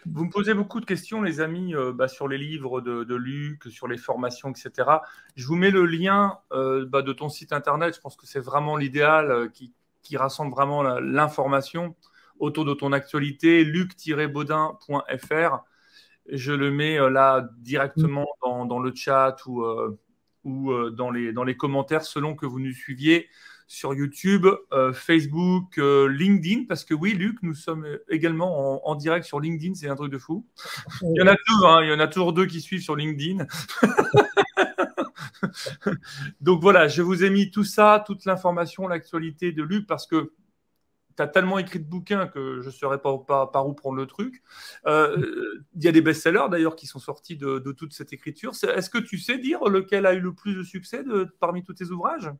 Speaker 1: Vous me posez beaucoup de questions, les amis, euh, bah, sur les livres de, Luc, sur les formations, etc. Je vous mets le lien euh, bah, de ton site internet. Je pense que c'est vraiment l'idéal euh, qui, rassemble vraiment l'information autour de ton actualité, luc-baudin.fr. Je le mets là directement dans, le chat ou, dans les commentaires selon que vous nous suiviez sur YouTube, euh, Facebook, euh, LinkedIn, parce que oui, Luc, nous sommes également en, direct sur LinkedIn, c'est un truc de fou. Il y en a deux, hein, il y en a toujours deux qui suivent sur LinkedIn. (laughs) Donc voilà, je vous ai mis tout ça, toute l'information, l'actualité de Luc, parce que tu as tellement écrit de bouquins que je ne saurais pas, par où prendre le truc. Euh, il y a des best-sellers d'ailleurs qui sont sortis de, toute cette écriture. Est-ce que tu sais dire lequel a eu le plus de succès parmi tous tes ouvrages?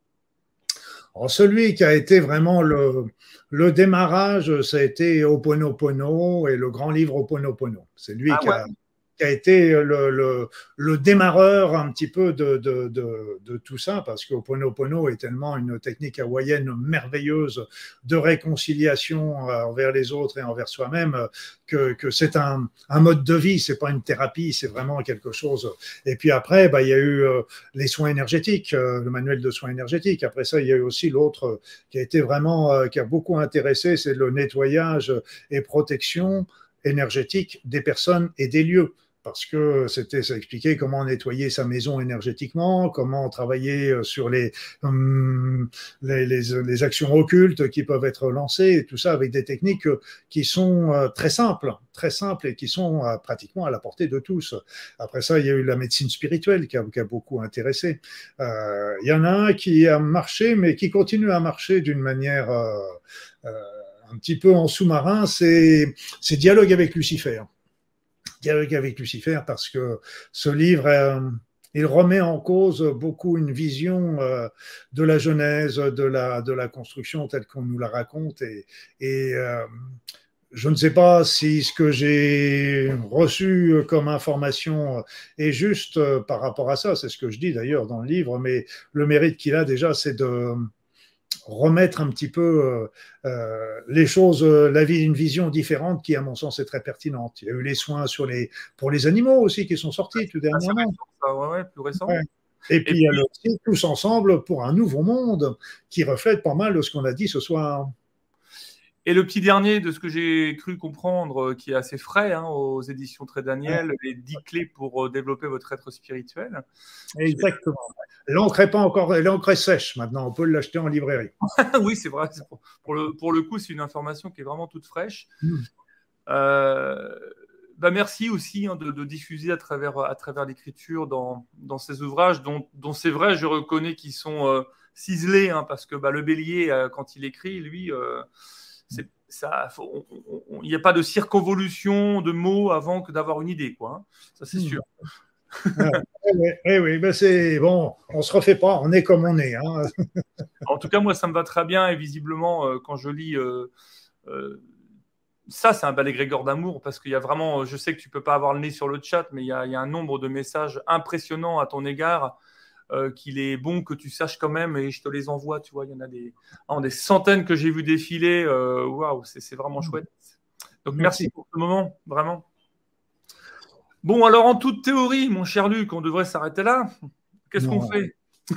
Speaker 2: Celui qui a été vraiment le, le démarrage, ça a été Oponopono et le grand livre Oponopono. C'est lui ah qui a qui a été le, démarreur un petit peu de, tout ça, parce que Oponopono est tellement une technique hawaïenne merveilleuse de réconciliation envers les autres et envers soi-même, que, c'est un, mode de vie, c'est pas une thérapie, c'est vraiment quelque chose. Et puis après, bah, il y a eu euh, les soins énergétiques, euh, le manuel de soins énergétiques. Après ça, il y a eu aussi l'autre qui a été vraiment, euh, qui a beaucoup intéressé, c'est le nettoyage et protection énergétique des personnes et des lieux parce que c'était ça expliquait comment nettoyer sa maison énergétiquement, comment travailler euh, sur les, hum, les, les, actions occultes qui peuvent être lancées, et tout ça avec des techniques qui sont euh, très simples, très simples et qui sont euh, pratiquement à la portée de tous. Après ça, il y a eu la médecine spirituelle qui a, qui a beaucoup intéressé. Euh, il y en a un qui a marché, mais qui continue à marcher d'une manière euh, un petit peu en sous-marin, c'est dialogue avec Lucifer dialogue avec Lucifer parce que ce livre, euh, il remet en cause beaucoup une vision euh, de la Genèse, de la, de la construction telle qu'on nous la raconte. Et, euh, je ne sais pas si ce que j'ai reçu comme information est juste par rapport à ça. C'est ce que je dis d'ailleurs dans le livre, mais le mérite qu'il a déjà, c'est de remettre un petit peu euh, euh, les choses, euh, la vie d'une vision différente qui, à mon sens, est très pertinente. Il y a eu les soins sur les, pour les animaux aussi qui sont sortis tout dernièrement.
Speaker 1: Ah, plus récent.
Speaker 2: Et puis, il y a aussi Tous ensemble pour un nouveau monde qui reflète pas mal de ce qu'on a dit ce soir.
Speaker 1: Et le petit dernier de ce que j'ai cru comprendre, qui est assez frais hein, aux éditions Très Daniel, les 10 clés pour développer votre être spirituel.
Speaker 2: Exactement. L'encre est pas encore, l'encre est sèche maintenant. On peut l'acheter en librairie. (laughs)
Speaker 1: oui, c'est vrai. Pour le, pour le coup, c'est une information qui est vraiment toute fraîche. Hmm. Euh, bah merci aussi hein, de, diffuser à travers, à travers l'écriture dans, dans, ces ouvrages dont, dont c'est vrai, je reconnais qu'ils sont euh, ciselés, hein, parce que bah, le bélier, euh, quand il écrit, lui, il n'y a pas de circonvolution de mots avant que d'avoir une idée, quoi. Hein. Ça, c'est hmm. sûr
Speaker 2: oui, oui, ben c'est bon, on se refait pas, on est comme on est. Hein. (laughs)
Speaker 1: en tout cas, moi, ça me va très bien et visiblement, euh, quand je lis euh, euh, ça, c'est un bel égrégore d'amour parce qu'il y a vraiment, je sais que tu peux pas avoir le nez sur le chat, mais il y a, un nombre de messages impressionnants à ton égard qu'il est bon que tu saches quand même et je te les envoie. Tu vois, il y en a des, des centaines que j'ai vu défiler. Waouh, c'est vraiment chouette. Donc merci pour ce moment, vraiment. Bon, alors en toute théorie, mon cher Luc, on devrait s'arrêter là. Qu'est-ce qu'on fait? (laughs)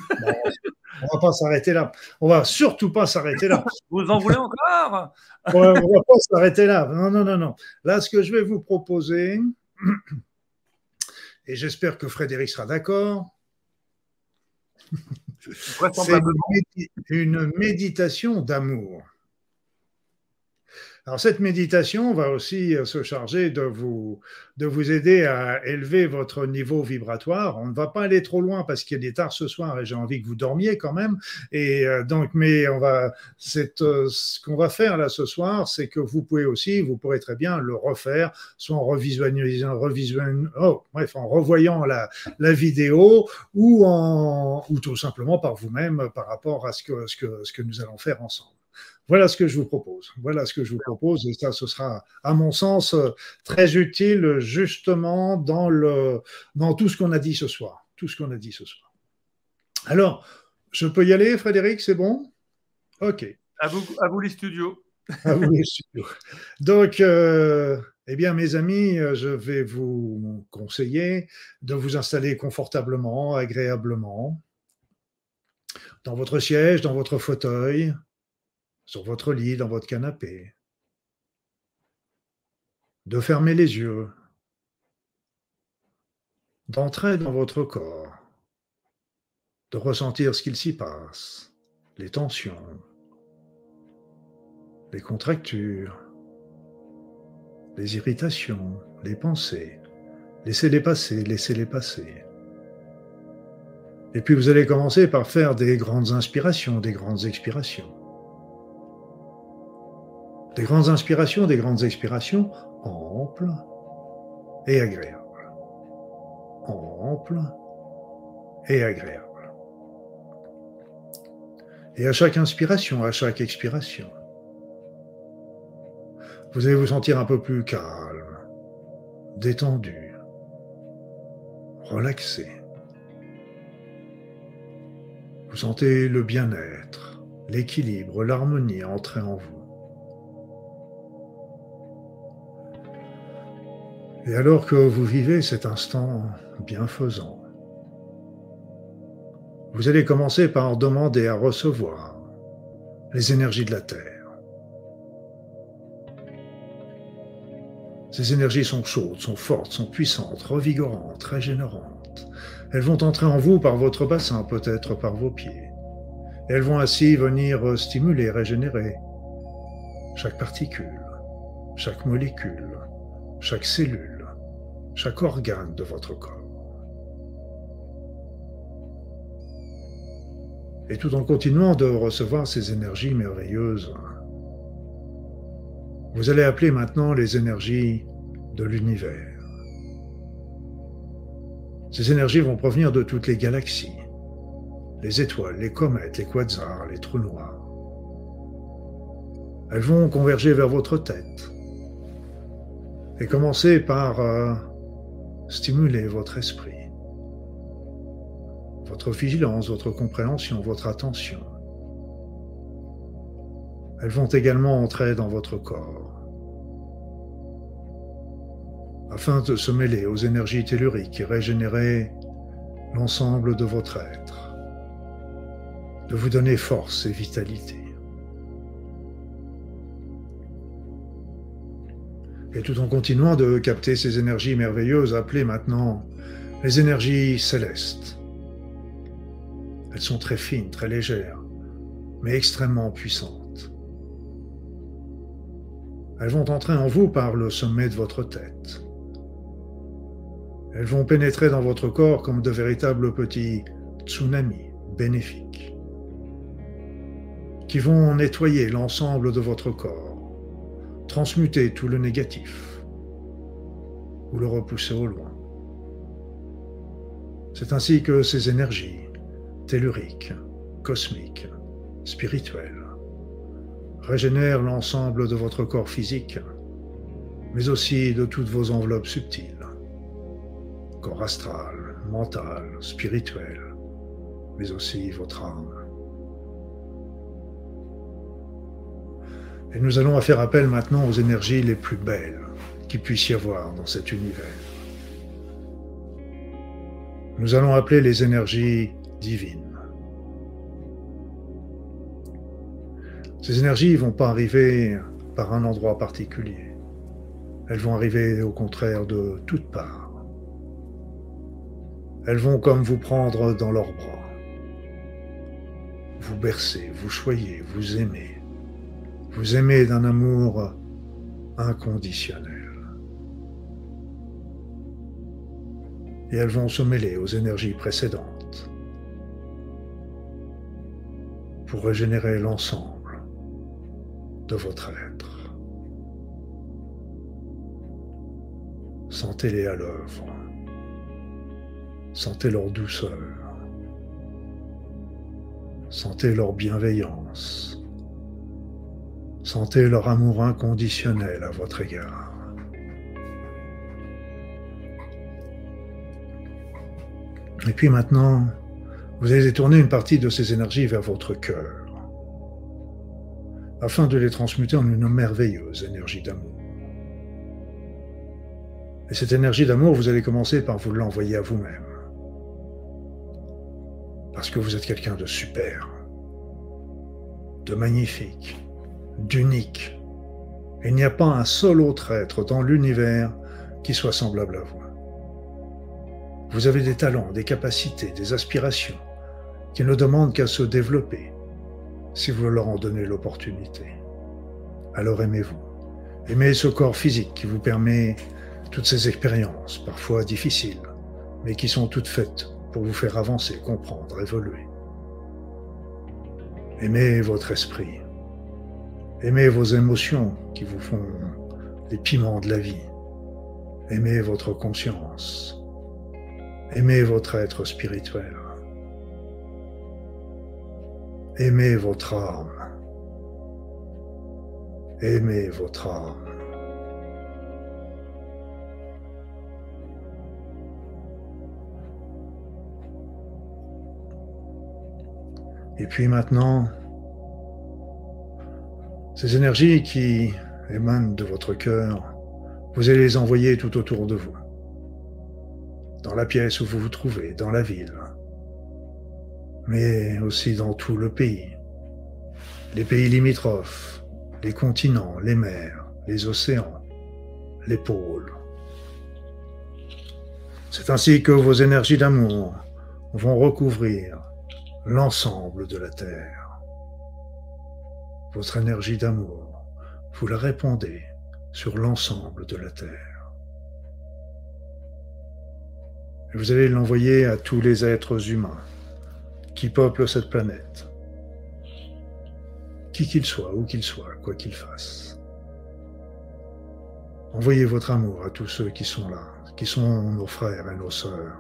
Speaker 2: On va pas s'arrêter là. On va surtout pas s'arrêter là. (laughs)
Speaker 1: Vous en voulez encore? (laughs)
Speaker 2: On va pas s'arrêter là. Non, non, non, non. Là, ce que je vais vous proposer, (clears throat) et j'espère que Frédéric sera d'accord, (laughs) c'est une méditation d'amour. Alors cette méditation va aussi euh, se charger de vous, de vous aider à élever votre niveau vibratoire. On ne va pas aller trop loin parce qu'il est tard ce soir et j'ai envie que vous dormiez quand même. Et euh, donc, mais on va, c'est euh, ce qu'on va faire là ce soir, c'est que vous pouvez aussi, vous pourrez très bien le refaire, soit en revisualisant, revisualisant oh, bref, en revoyant la, la vidéo ou en, ou tout simplement par vous-même par rapport à ce que, ce que, ce que nous allons faire ensemble. Voilà ce que je vous propose. Voilà ce que je vous propose. Et ça, ce sera, à mon sens, très utile justement dans, le, dans tout ce qu'on a dit ce soir. Tout ce qu'on a dit ce soir. Alors, je peux y aller, Frédéric, c'est bon? OK.
Speaker 1: À vous, à vous les studios.
Speaker 2: à vous les studios. Donc, euh, eh bien, mes amis, je vais vous conseiller de vous installer confortablement, agréablement, dans votre siège, dans votre fauteuil, sur votre lit, dans votre canapé, de fermer les yeux, d'entrer dans votre corps, de ressentir ce qu'il s'y passe, les tensions, les contractures, les irritations, les pensées. Laissez-les passer, laissez-les passer. Et puis vous allez commencer par faire des grandes inspirations, des grandes expirations. Des grandes inspirations, des grandes expirations amples et agréables. Amples et agréables. Et à chaque inspiration, à chaque expiration, vous allez vous sentir un peu plus calme, détendu, relaxé. Vous sentez le bien-être, l'équilibre, l'harmonie entrer en vous. Et alors que vous vivez cet instant bienfaisant, vous allez commencer par demander à recevoir les énergies de la Terre. Ces énergies sont chaudes, sont fortes, sont puissantes, revigorantes, régénérantes. Elles vont entrer en vous par votre bassin, peut-être par vos pieds. elles vont ainsi venir stimuler, régénérer chaque particule, chaque molécule, chaque cellule chaque organe de votre corps. Et tout en continuant de recevoir ces énergies merveilleuses, vous allez appeler maintenant les énergies de l'univers. Ces énergies vont provenir de toutes les galaxies, les étoiles, les comètes, les quasars, les trous noirs. Elles vont converger vers votre tête et commencer par euh, Stimulez votre esprit, votre vigilance, votre compréhension, votre attention. Elles vont également entrer dans votre corps afin de se mêler aux énergies telluriques et régénérer l'ensemble de votre être, de vous donner force et vitalité. Et tout en continuant de capter ces énergies merveilleuses appelées maintenant les énergies célestes. Elles sont très fines, très légères, mais extrêmement puissantes. Elles vont entrer en vous par le sommet de votre tête. Elles vont pénétrer dans votre corps comme de véritables petits tsunamis bénéfiques qui vont nettoyer l'ensemble de votre corps transmuter tout le négatif ou le repousser au loin. C'est ainsi que ces énergies telluriques, cosmiques, spirituelles, régénèrent l'ensemble de votre corps physique, mais aussi de toutes vos enveloppes subtiles, corps astral, mental, spirituel, mais aussi votre âme. Et nous allons faire appel maintenant aux énergies les plus belles qui puisse y avoir dans cet univers. Nous allons appeler les énergies divines. Ces énergies ne vont pas arriver par un endroit particulier. Elles vont arriver au contraire de toutes parts. Elles vont comme vous prendre dans leurs bras, vous bercer, vous choyer, vous aimer, vous aimer d'un amour inconditionnel. Et elles vont se mêler aux énergies précédentes pour régénérer l'ensemble de votre être. Sentez-les à l'œuvre. Sentez leur douceur. Sentez leur bienveillance. Sentez leur amour inconditionnel à votre égard. Et puis maintenant, vous allez tourner une partie de ces énergies vers votre cœur, afin de les transmuter en une merveilleuse énergie d'amour. Et cette énergie d'amour, vous allez commencer par vous l'envoyer à vous-même parce que vous êtes quelqu'un de super, de magnifique, d'unique. Il n'y a pas un seul autre être dans l'univers qui soit semblable à vous. Vous avez des talents, des capacités, des aspirations qui ne demandent qu'à se développer si vous leur en donnez l'opportunité. Alors aimez-vous. Aimez ce corps physique qui vous permet toutes ces expériences, parfois difficiles, mais qui sont toutes faites pour vous faire avancer, comprendre, évoluer. Aimez votre esprit. Aimez vos émotions qui vous font les piments de la vie. Aimez votre conscience. Aimez votre être spirituel. Aimez votre âme. Aimez votre âme. Et puis maintenant, ces énergies qui émanent de votre cœur, vous allez les envoyer tout autour de vous, dans la pièce où vous vous trouvez, dans la ville, mais aussi dans tout le pays, les pays limitrophes, les continents, les mers, les océans, les pôles. C'est ainsi que vos énergies d'amour vont recouvrir l'ensemble de la Terre. Votre énergie d'amour, vous la répandez sur l'ensemble de la Terre. Vous allez l'envoyer à tous les êtres humains qui peuplent cette planète, qui qu'ils soient, où qu'ils soient, quoi qu'ils fassent. Envoyez votre amour à tous ceux qui sont là, qui sont nos frères et nos sœurs,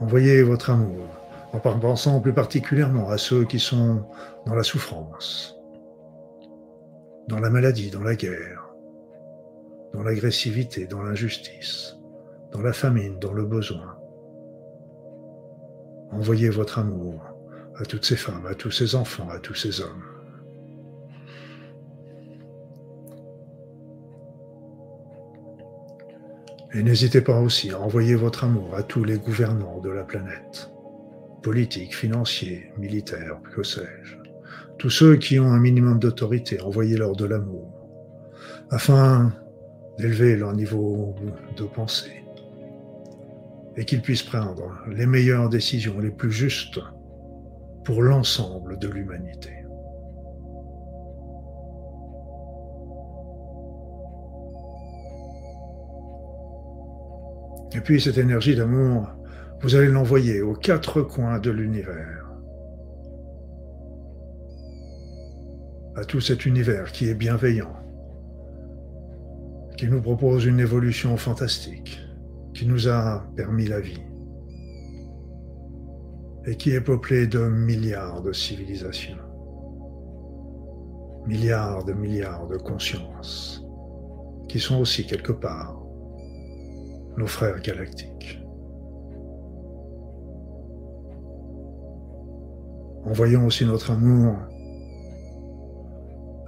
Speaker 2: Envoyez votre amour en pensant plus particulièrement à ceux qui sont dans la souffrance, dans la maladie, dans la guerre, dans l'agressivité, dans l'injustice, dans la famine, dans le besoin. Envoyez votre amour à toutes ces femmes, à tous ces enfants, à tous ces hommes. Et n'hésitez pas aussi à envoyer votre amour à tous les gouvernants de la planète, politiques, financiers, militaires, que sais-je. Tous ceux qui ont un minimum d'autorité, envoyez-leur de l'amour, afin d'élever leur niveau de pensée et qu'ils puissent prendre les meilleures décisions, les plus justes pour l'ensemble de l'humanité. Et puis cette énergie d'amour, vous allez l'envoyer aux quatre coins de l'univers. À tout cet univers qui est bienveillant, qui nous propose une évolution fantastique, qui nous a permis la vie, et qui est peuplé de milliards de civilisations, milliards de milliards de consciences, qui sont aussi quelque part nos frères galactiques. Envoyons aussi notre amour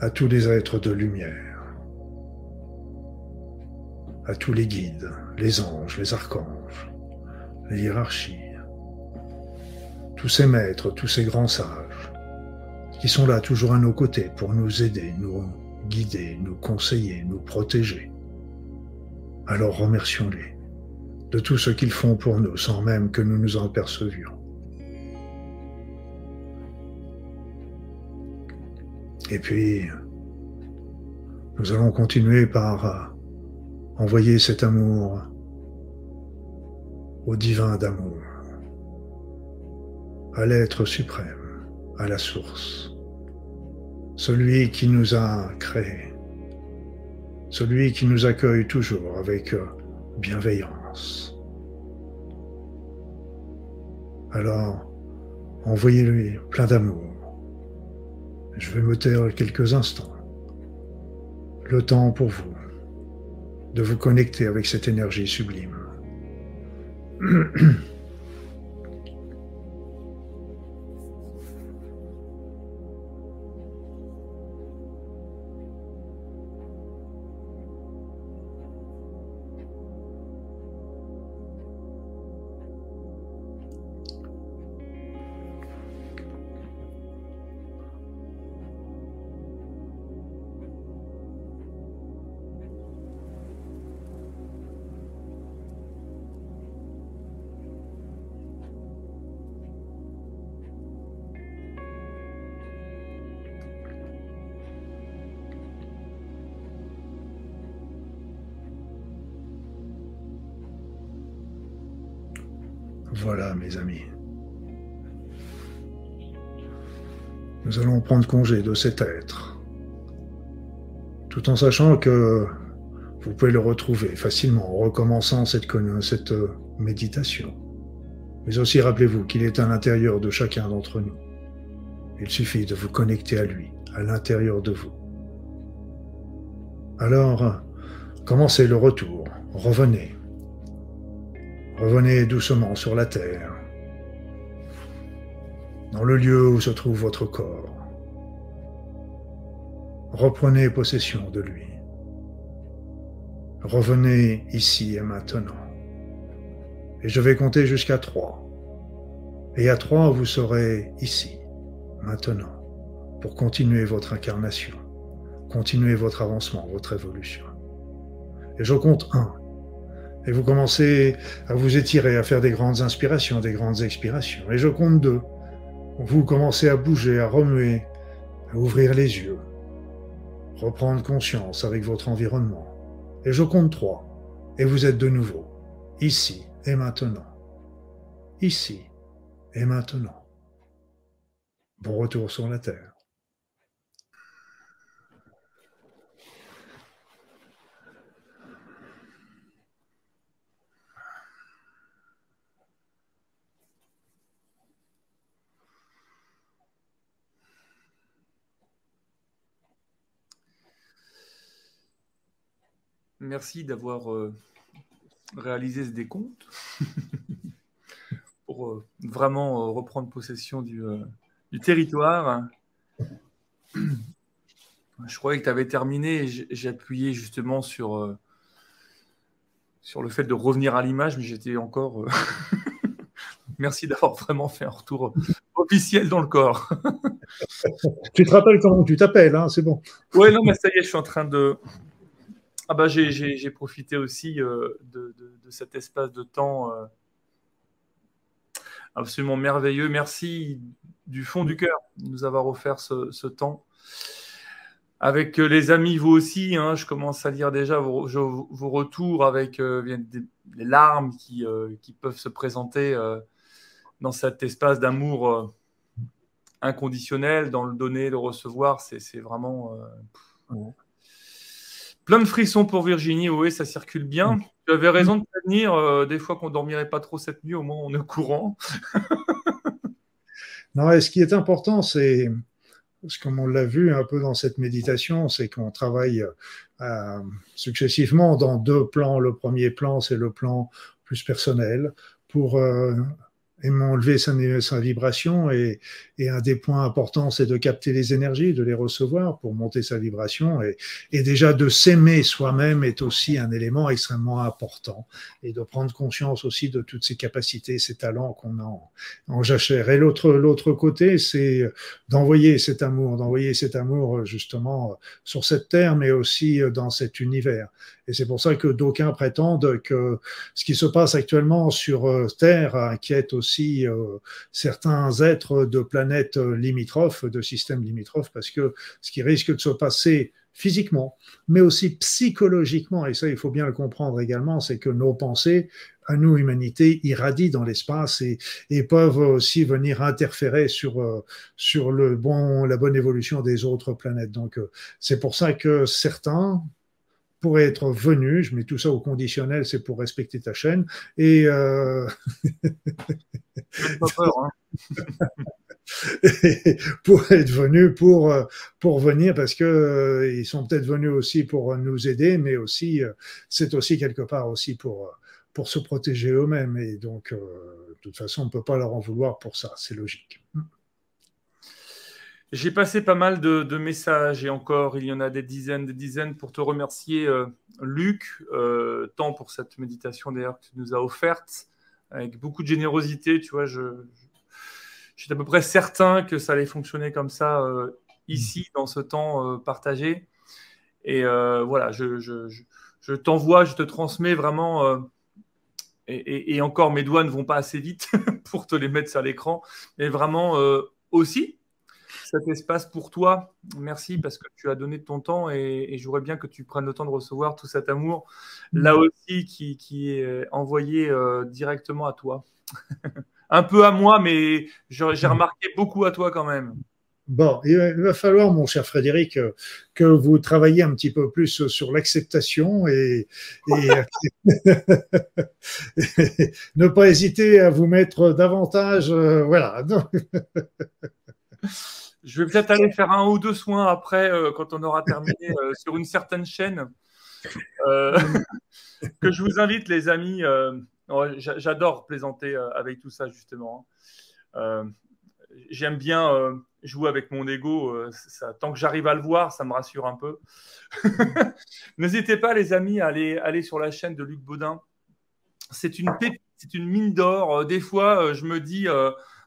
Speaker 2: à tous les êtres de lumière, à tous les guides, les anges, les archanges, les hiérarchies, tous ces maîtres, tous ces grands sages, qui sont là toujours à nos côtés pour nous aider, nous guider, nous conseiller, nous protéger. Alors remercions-les de tout ce qu'ils font pour nous sans même que nous nous en percevions. Et puis, nous allons continuer par euh, envoyer cet amour au divin d'amour, à l'être suprême, à la source, celui qui nous a créés, celui qui nous accueille toujours avec euh, bienveillance. Alors, envoyez-lui plein d'amour. Je vais me taire quelques instants. Le temps pour vous de vous connecter avec cette énergie sublime. (clears throat) prendre congé de cet être, tout en sachant que vous pouvez le retrouver facilement en recommençant cette, euh, méditation. Mais aussi rappelez-vous qu'il est à l'intérieur de chacun d'entre nous. Il suffit de vous connecter à lui, à l'intérieur de vous. Alors, commencez le retour, revenez, Revenez doucement sur la terre, dans le lieu où se trouve votre corps. Reprenez possession de lui. Revenez ici et maintenant. Et je vais compter jusqu'à trois. Et à trois, vous serez ici, maintenant, pour continuer votre incarnation, continuer votre avancement, votre évolution. Et je compte un. Et vous commencez à vous étirer, à faire des grandes inspirations, des grandes expirations. Et je compte deux. Vous commencez à bouger, à remuer, à ouvrir les yeux, reprendre conscience avec votre environnement. Et je compte trois. Et vous êtes de nouveau, ici et maintenant. Ici et maintenant. Bon retour sur la Terre.
Speaker 1: Merci d'avoir euh, réalisé ce décompte (laughs) pour euh, vraiment euh, reprendre possession du, territoire. (clears throat) Je croyais que tu avais terminé. J'ai appuyé justement sur, sur le fait de revenir à l'image, mais j'étais encore. (laughs) Merci d'avoir vraiment fait un retour officiel dans le corps. (laughs)
Speaker 2: tu te rappelles comment tu t'appelles, hein c'est bon.
Speaker 1: Ouais, non, mais ça y est, je suis en train de, ah bah j'ai profité aussi euh, de, cet espace de temps euh, absolument merveilleux. Merci du fond du cœur de nous avoir offert ce, temps. Avec euh, les amis, vous aussi, hein, je commence à lire déjà vos, retours avec les larmes qui, qui, peuvent se présenter dans cet espace d'amour inconditionnel, dans le donner, le recevoir. C'est vraiment... Plein de frissons pour Virginie, oui, ça circule bien. Mm. Tu avais raison de prévenir, euh, des fois qu'on dormirait pas trop cette nuit, au moins on est courant. (laughs)
Speaker 2: non, et ce qui est important, c'est, comme on l'a vu un peu dans cette méditation, c'est qu'on travaille euh, successivement dans deux plans. Le premier plan, c'est le plan plus personnel, pour euh, enlever sa, sa vibration et, et, un des points importants, c'est de capter les énergies, de les recevoir pour monter sa vibration. Et, et déjà de s'aimer soi-même est aussi un élément extrêmement important et de prendre conscience aussi de toutes ces capacités, ces talents qu'on a en, en jachère. Et l'autre, l'autre côté, c'est d'envoyer cet amour, d'envoyer cet amour justement sur cette terre, mais aussi dans cet univers. Et c'est pour ça que d'aucuns prétendent que ce qui se passe actuellement sur euh, Terre inquiète aussi euh, certains êtres de planètes limitrophes, de systèmes limitrophes, parce que ce qui risque de se passer physiquement, mais aussi psychologiquement, et ça il faut bien le comprendre également, c'est que nos pensées, à nous, humanité, irradient dans l'espace et, et, peuvent aussi venir interférer sur, euh, sur le bon, la bonne évolution des autres planètes. Donc c'est pour ça que certains, pourrait être venu, je mets tout ça au conditionnel, c'est pour respecter ta chaîne, et euh... pas peur, hein. (laughs) pour être venu pour pour venir parce que euh, ils sont peut-être venus aussi pour nous aider mais aussi euh, c'est aussi quelque part aussi pour pour se protéger eux-mêmes et donc de toute façon on ne peut pas leur en vouloir pour ça c'est logique.
Speaker 1: J'ai passé pas mal de, messages et encore, il y en a des dizaines, des dizaines pour te remercier, euh, Luc, euh, tant pour cette méditation d'ailleurs que tu nous as offerte, avec beaucoup de générosité. Tu vois, je, j'étais à peu près certain que ça allait fonctionner comme ça euh, ici, dans ce temps partagé. Et voilà, je, je, t'envoie, je te transmets vraiment. Et, et, encore, mes doigts ne vont pas assez vite (laughs) pour te les mettre sur l'écran, mais vraiment aussi cet espace pour toi. Merci parce que tu as donné de ton temps et, et j'aurais bien que tu prennes le temps de recevoir tout cet amour là aussi qui, qui est envoyé euh, directement à toi. (laughs) Un peu à moi, mais j'ai remarqué beaucoup à toi quand même.
Speaker 2: Bon, il va falloir, mon cher Frédéric, que vous travailliez un petit peu plus sur l'acceptation et, et (laughs) (laughs) ne pas hésiter à vous mettre davantage. Euh, voilà.
Speaker 1: Je vais peut-être aller faire un ou deux soins après, euh, quand on aura terminé euh, sur une certaine chaîne. Euh, (laughs) que je vous invite, les amis. J'adore plaisanter avec tout ça, justement. J'aime bien jouer avec mon ego. Tant que j'arrive à le voir, ça me rassure un peu. (laughs) N'hésitez pas, les amis, à aller, sur la chaîne de Luc Baudin. C'est une c'est une mine d'or. Des fois, je me dis,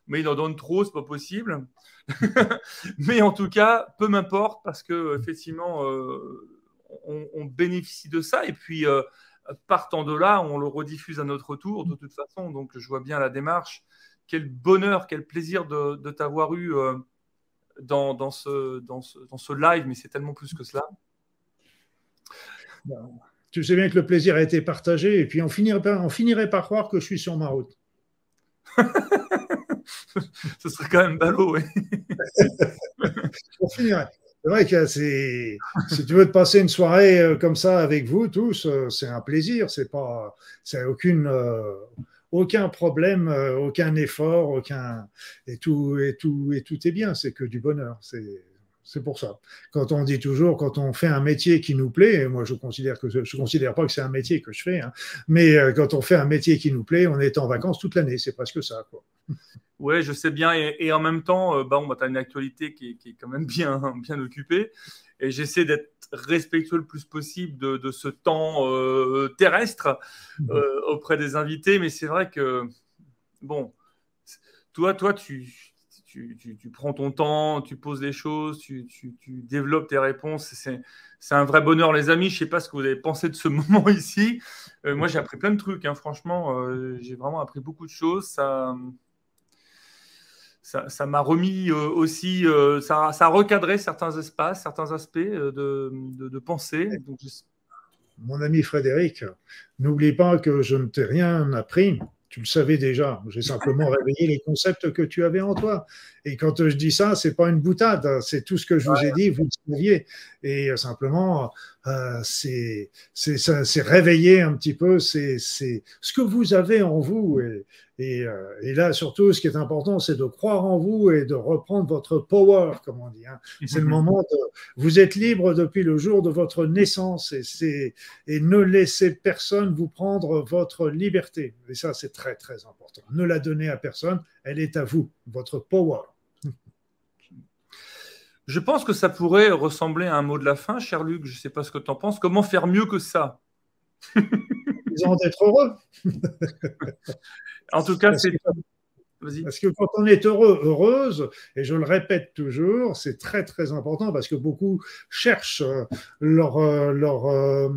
Speaker 1: mais il en donne trop, c'est pas possible. (laughs) Mais en tout cas, peu m'importe parce que effectivement, euh, on, bénéficie de ça. Et puis, euh, partant de là, on le rediffuse à notre tour de toute façon. Donc, je vois bien la démarche. Quel bonheur, quel plaisir de, t'avoir eu euh, dans, ce, dans, ce, live, mais c'est tellement plus que cela.
Speaker 2: Tu sais bien que le plaisir a été partagé et puis on finirait, on finirait par croire que je suis sur ma route. (laughs)
Speaker 1: Ce serait quand même ballot, oui. (laughs)
Speaker 2: C'est vrai que si tu veux te passer une soirée euh, comme ça avec vous tous, euh, c'est un plaisir. C'est pas, c'est aucune, euh, aucun problème, aucun effort, et tout et tout et tout est bien. C'est que du bonheur. C'est pour ça. Quand on dit toujours, quand on fait un métier qui nous plaît, et moi je considère que je considère pas que c'est un métier que je fais, hein, mais quand on fait un métier qui nous plaît, on est en vacances toute l'année. C'est presque ça.
Speaker 1: Oui, je sais bien. Et, en même temps, euh, bah, tu as une actualité qui est, quand même (laughs) bien, bien occupée. Et j'essaie d'être respectueux le plus possible de, ce temps euh, terrestre mmh. euh, auprès des invités. Mais c'est vrai que, bon, toi, toi tu, tu, tu, prends ton temps, tu poses des choses, tu, développes tes réponses. C'est un vrai bonheur, les amis. Je ne sais pas ce que vous avez pensé de ce (laughs) moment ici. moi, j'ai appris plein de trucs. Hein. Franchement, j'ai vraiment appris beaucoup de choses. Ça ça m'a remis euh, aussi, euh, ça, ça, a recadré certains espaces, certains aspects euh, de, de, pensée.
Speaker 2: Mon ami Frédéric, n'oublie pas que je ne t'ai rien appris. Tu le savais déjà. J'ai simplement (laughs) réveillé les concepts que tu avais en toi. Et quand je dis ça, c'est pas une boutade. C'est tout ce que je vous ai dit, vous le saviez. Et simplement, euh, c'est réveiller un petit peu c'est ce que vous avez en vous. Et, Euh, et, là, surtout, ce qui est important, c'est de croire en vous et de reprendre votre power, comme on dit. Hein. C'est le (laughs) moment de. Vous êtes libre depuis le jour de votre naissance et, et ne laissez personne vous prendre votre liberté. Et ça, c'est très, très important. Ne la donnez à personne, elle est à vous, votre power. (laughs)
Speaker 1: Je pense que ça pourrait ressembler à un mot de la fin, cher Luc. Je ne sais pas ce que tu en penses. Comment faire mieux que ça? (laughs)
Speaker 2: Ils ont d'être heureux.
Speaker 1: en tout cas, c'est
Speaker 2: parce que quand on est heureux, heureuse, et je le répète toujours, c'est très très important parce que beaucoup cherchent euh, leur, euh, leur, euh,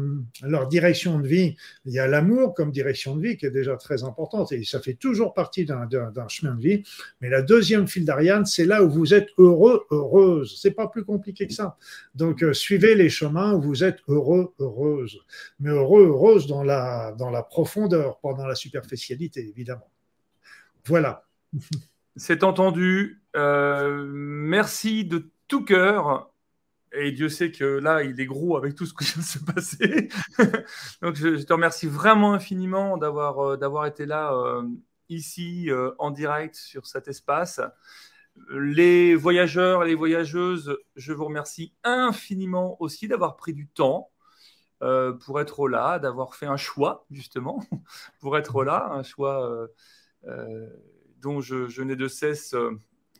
Speaker 2: leur direction de vie. Il y a l'amour comme direction de vie qui est déjà très importante et ça fait toujours partie d'un chemin de vie. Mais la deuxième file d'Ariane, c'est là où vous êtes heureux, heureuse. C'est pas plus compliqué que ça. Donc suivez les chemins où vous êtes heureux, heureuse. Mais heureux, heureuse dans la, dans la profondeur, pas dans la superficialité, évidemment. Voilà. (laughs)
Speaker 1: C'est entendu. Euh, merci de tout cœur. Et Dieu sait que là, il est gros avec tout ce qui (laughs) vient de se passer. (laughs) Donc, je, te remercie vraiment infiniment d'avoir euh, été là euh, ici en direct sur cet espace. Les voyageurs et les voyageuses, je vous remercie infiniment aussi d'avoir pris du temps pour être là, d'avoir fait un choix justement pour être là, un choix dont je, n'ai de cesse euh,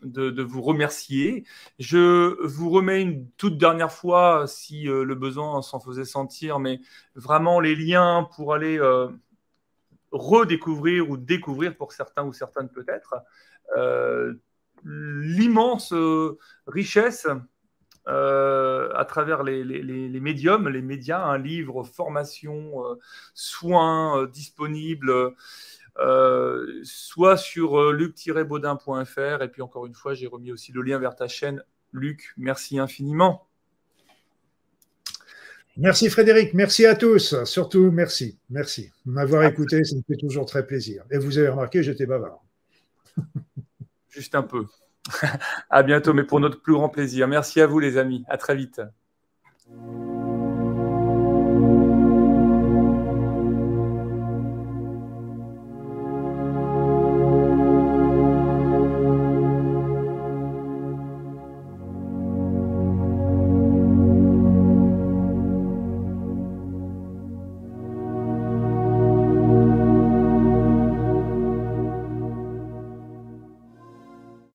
Speaker 1: de, vous remercier. Je vous remets une toute dernière fois, si euh, le besoin s'en faisait sentir, mais vraiment les liens pour aller euh, redécouvrir ou découvrir pour certains ou certaines peut-être l'immense richesse à travers les, médiums, les médias, un livre, formation, soins disponibles. Euh, soit sur euh, luc-baudin.fr. Et puis encore une fois, j'ai remis aussi le lien vers ta chaîne. Luc, merci infiniment.
Speaker 2: Merci Frédéric, merci à tous. Surtout, merci. Merci de m'avoir écouté, ça me fait toujours très plaisir. Et vous avez remarqué, j'étais bavard. (laughs)
Speaker 1: Juste un peu. (laughs) à bientôt, mais pour notre plus grand plaisir. Merci à vous les amis. À très vite.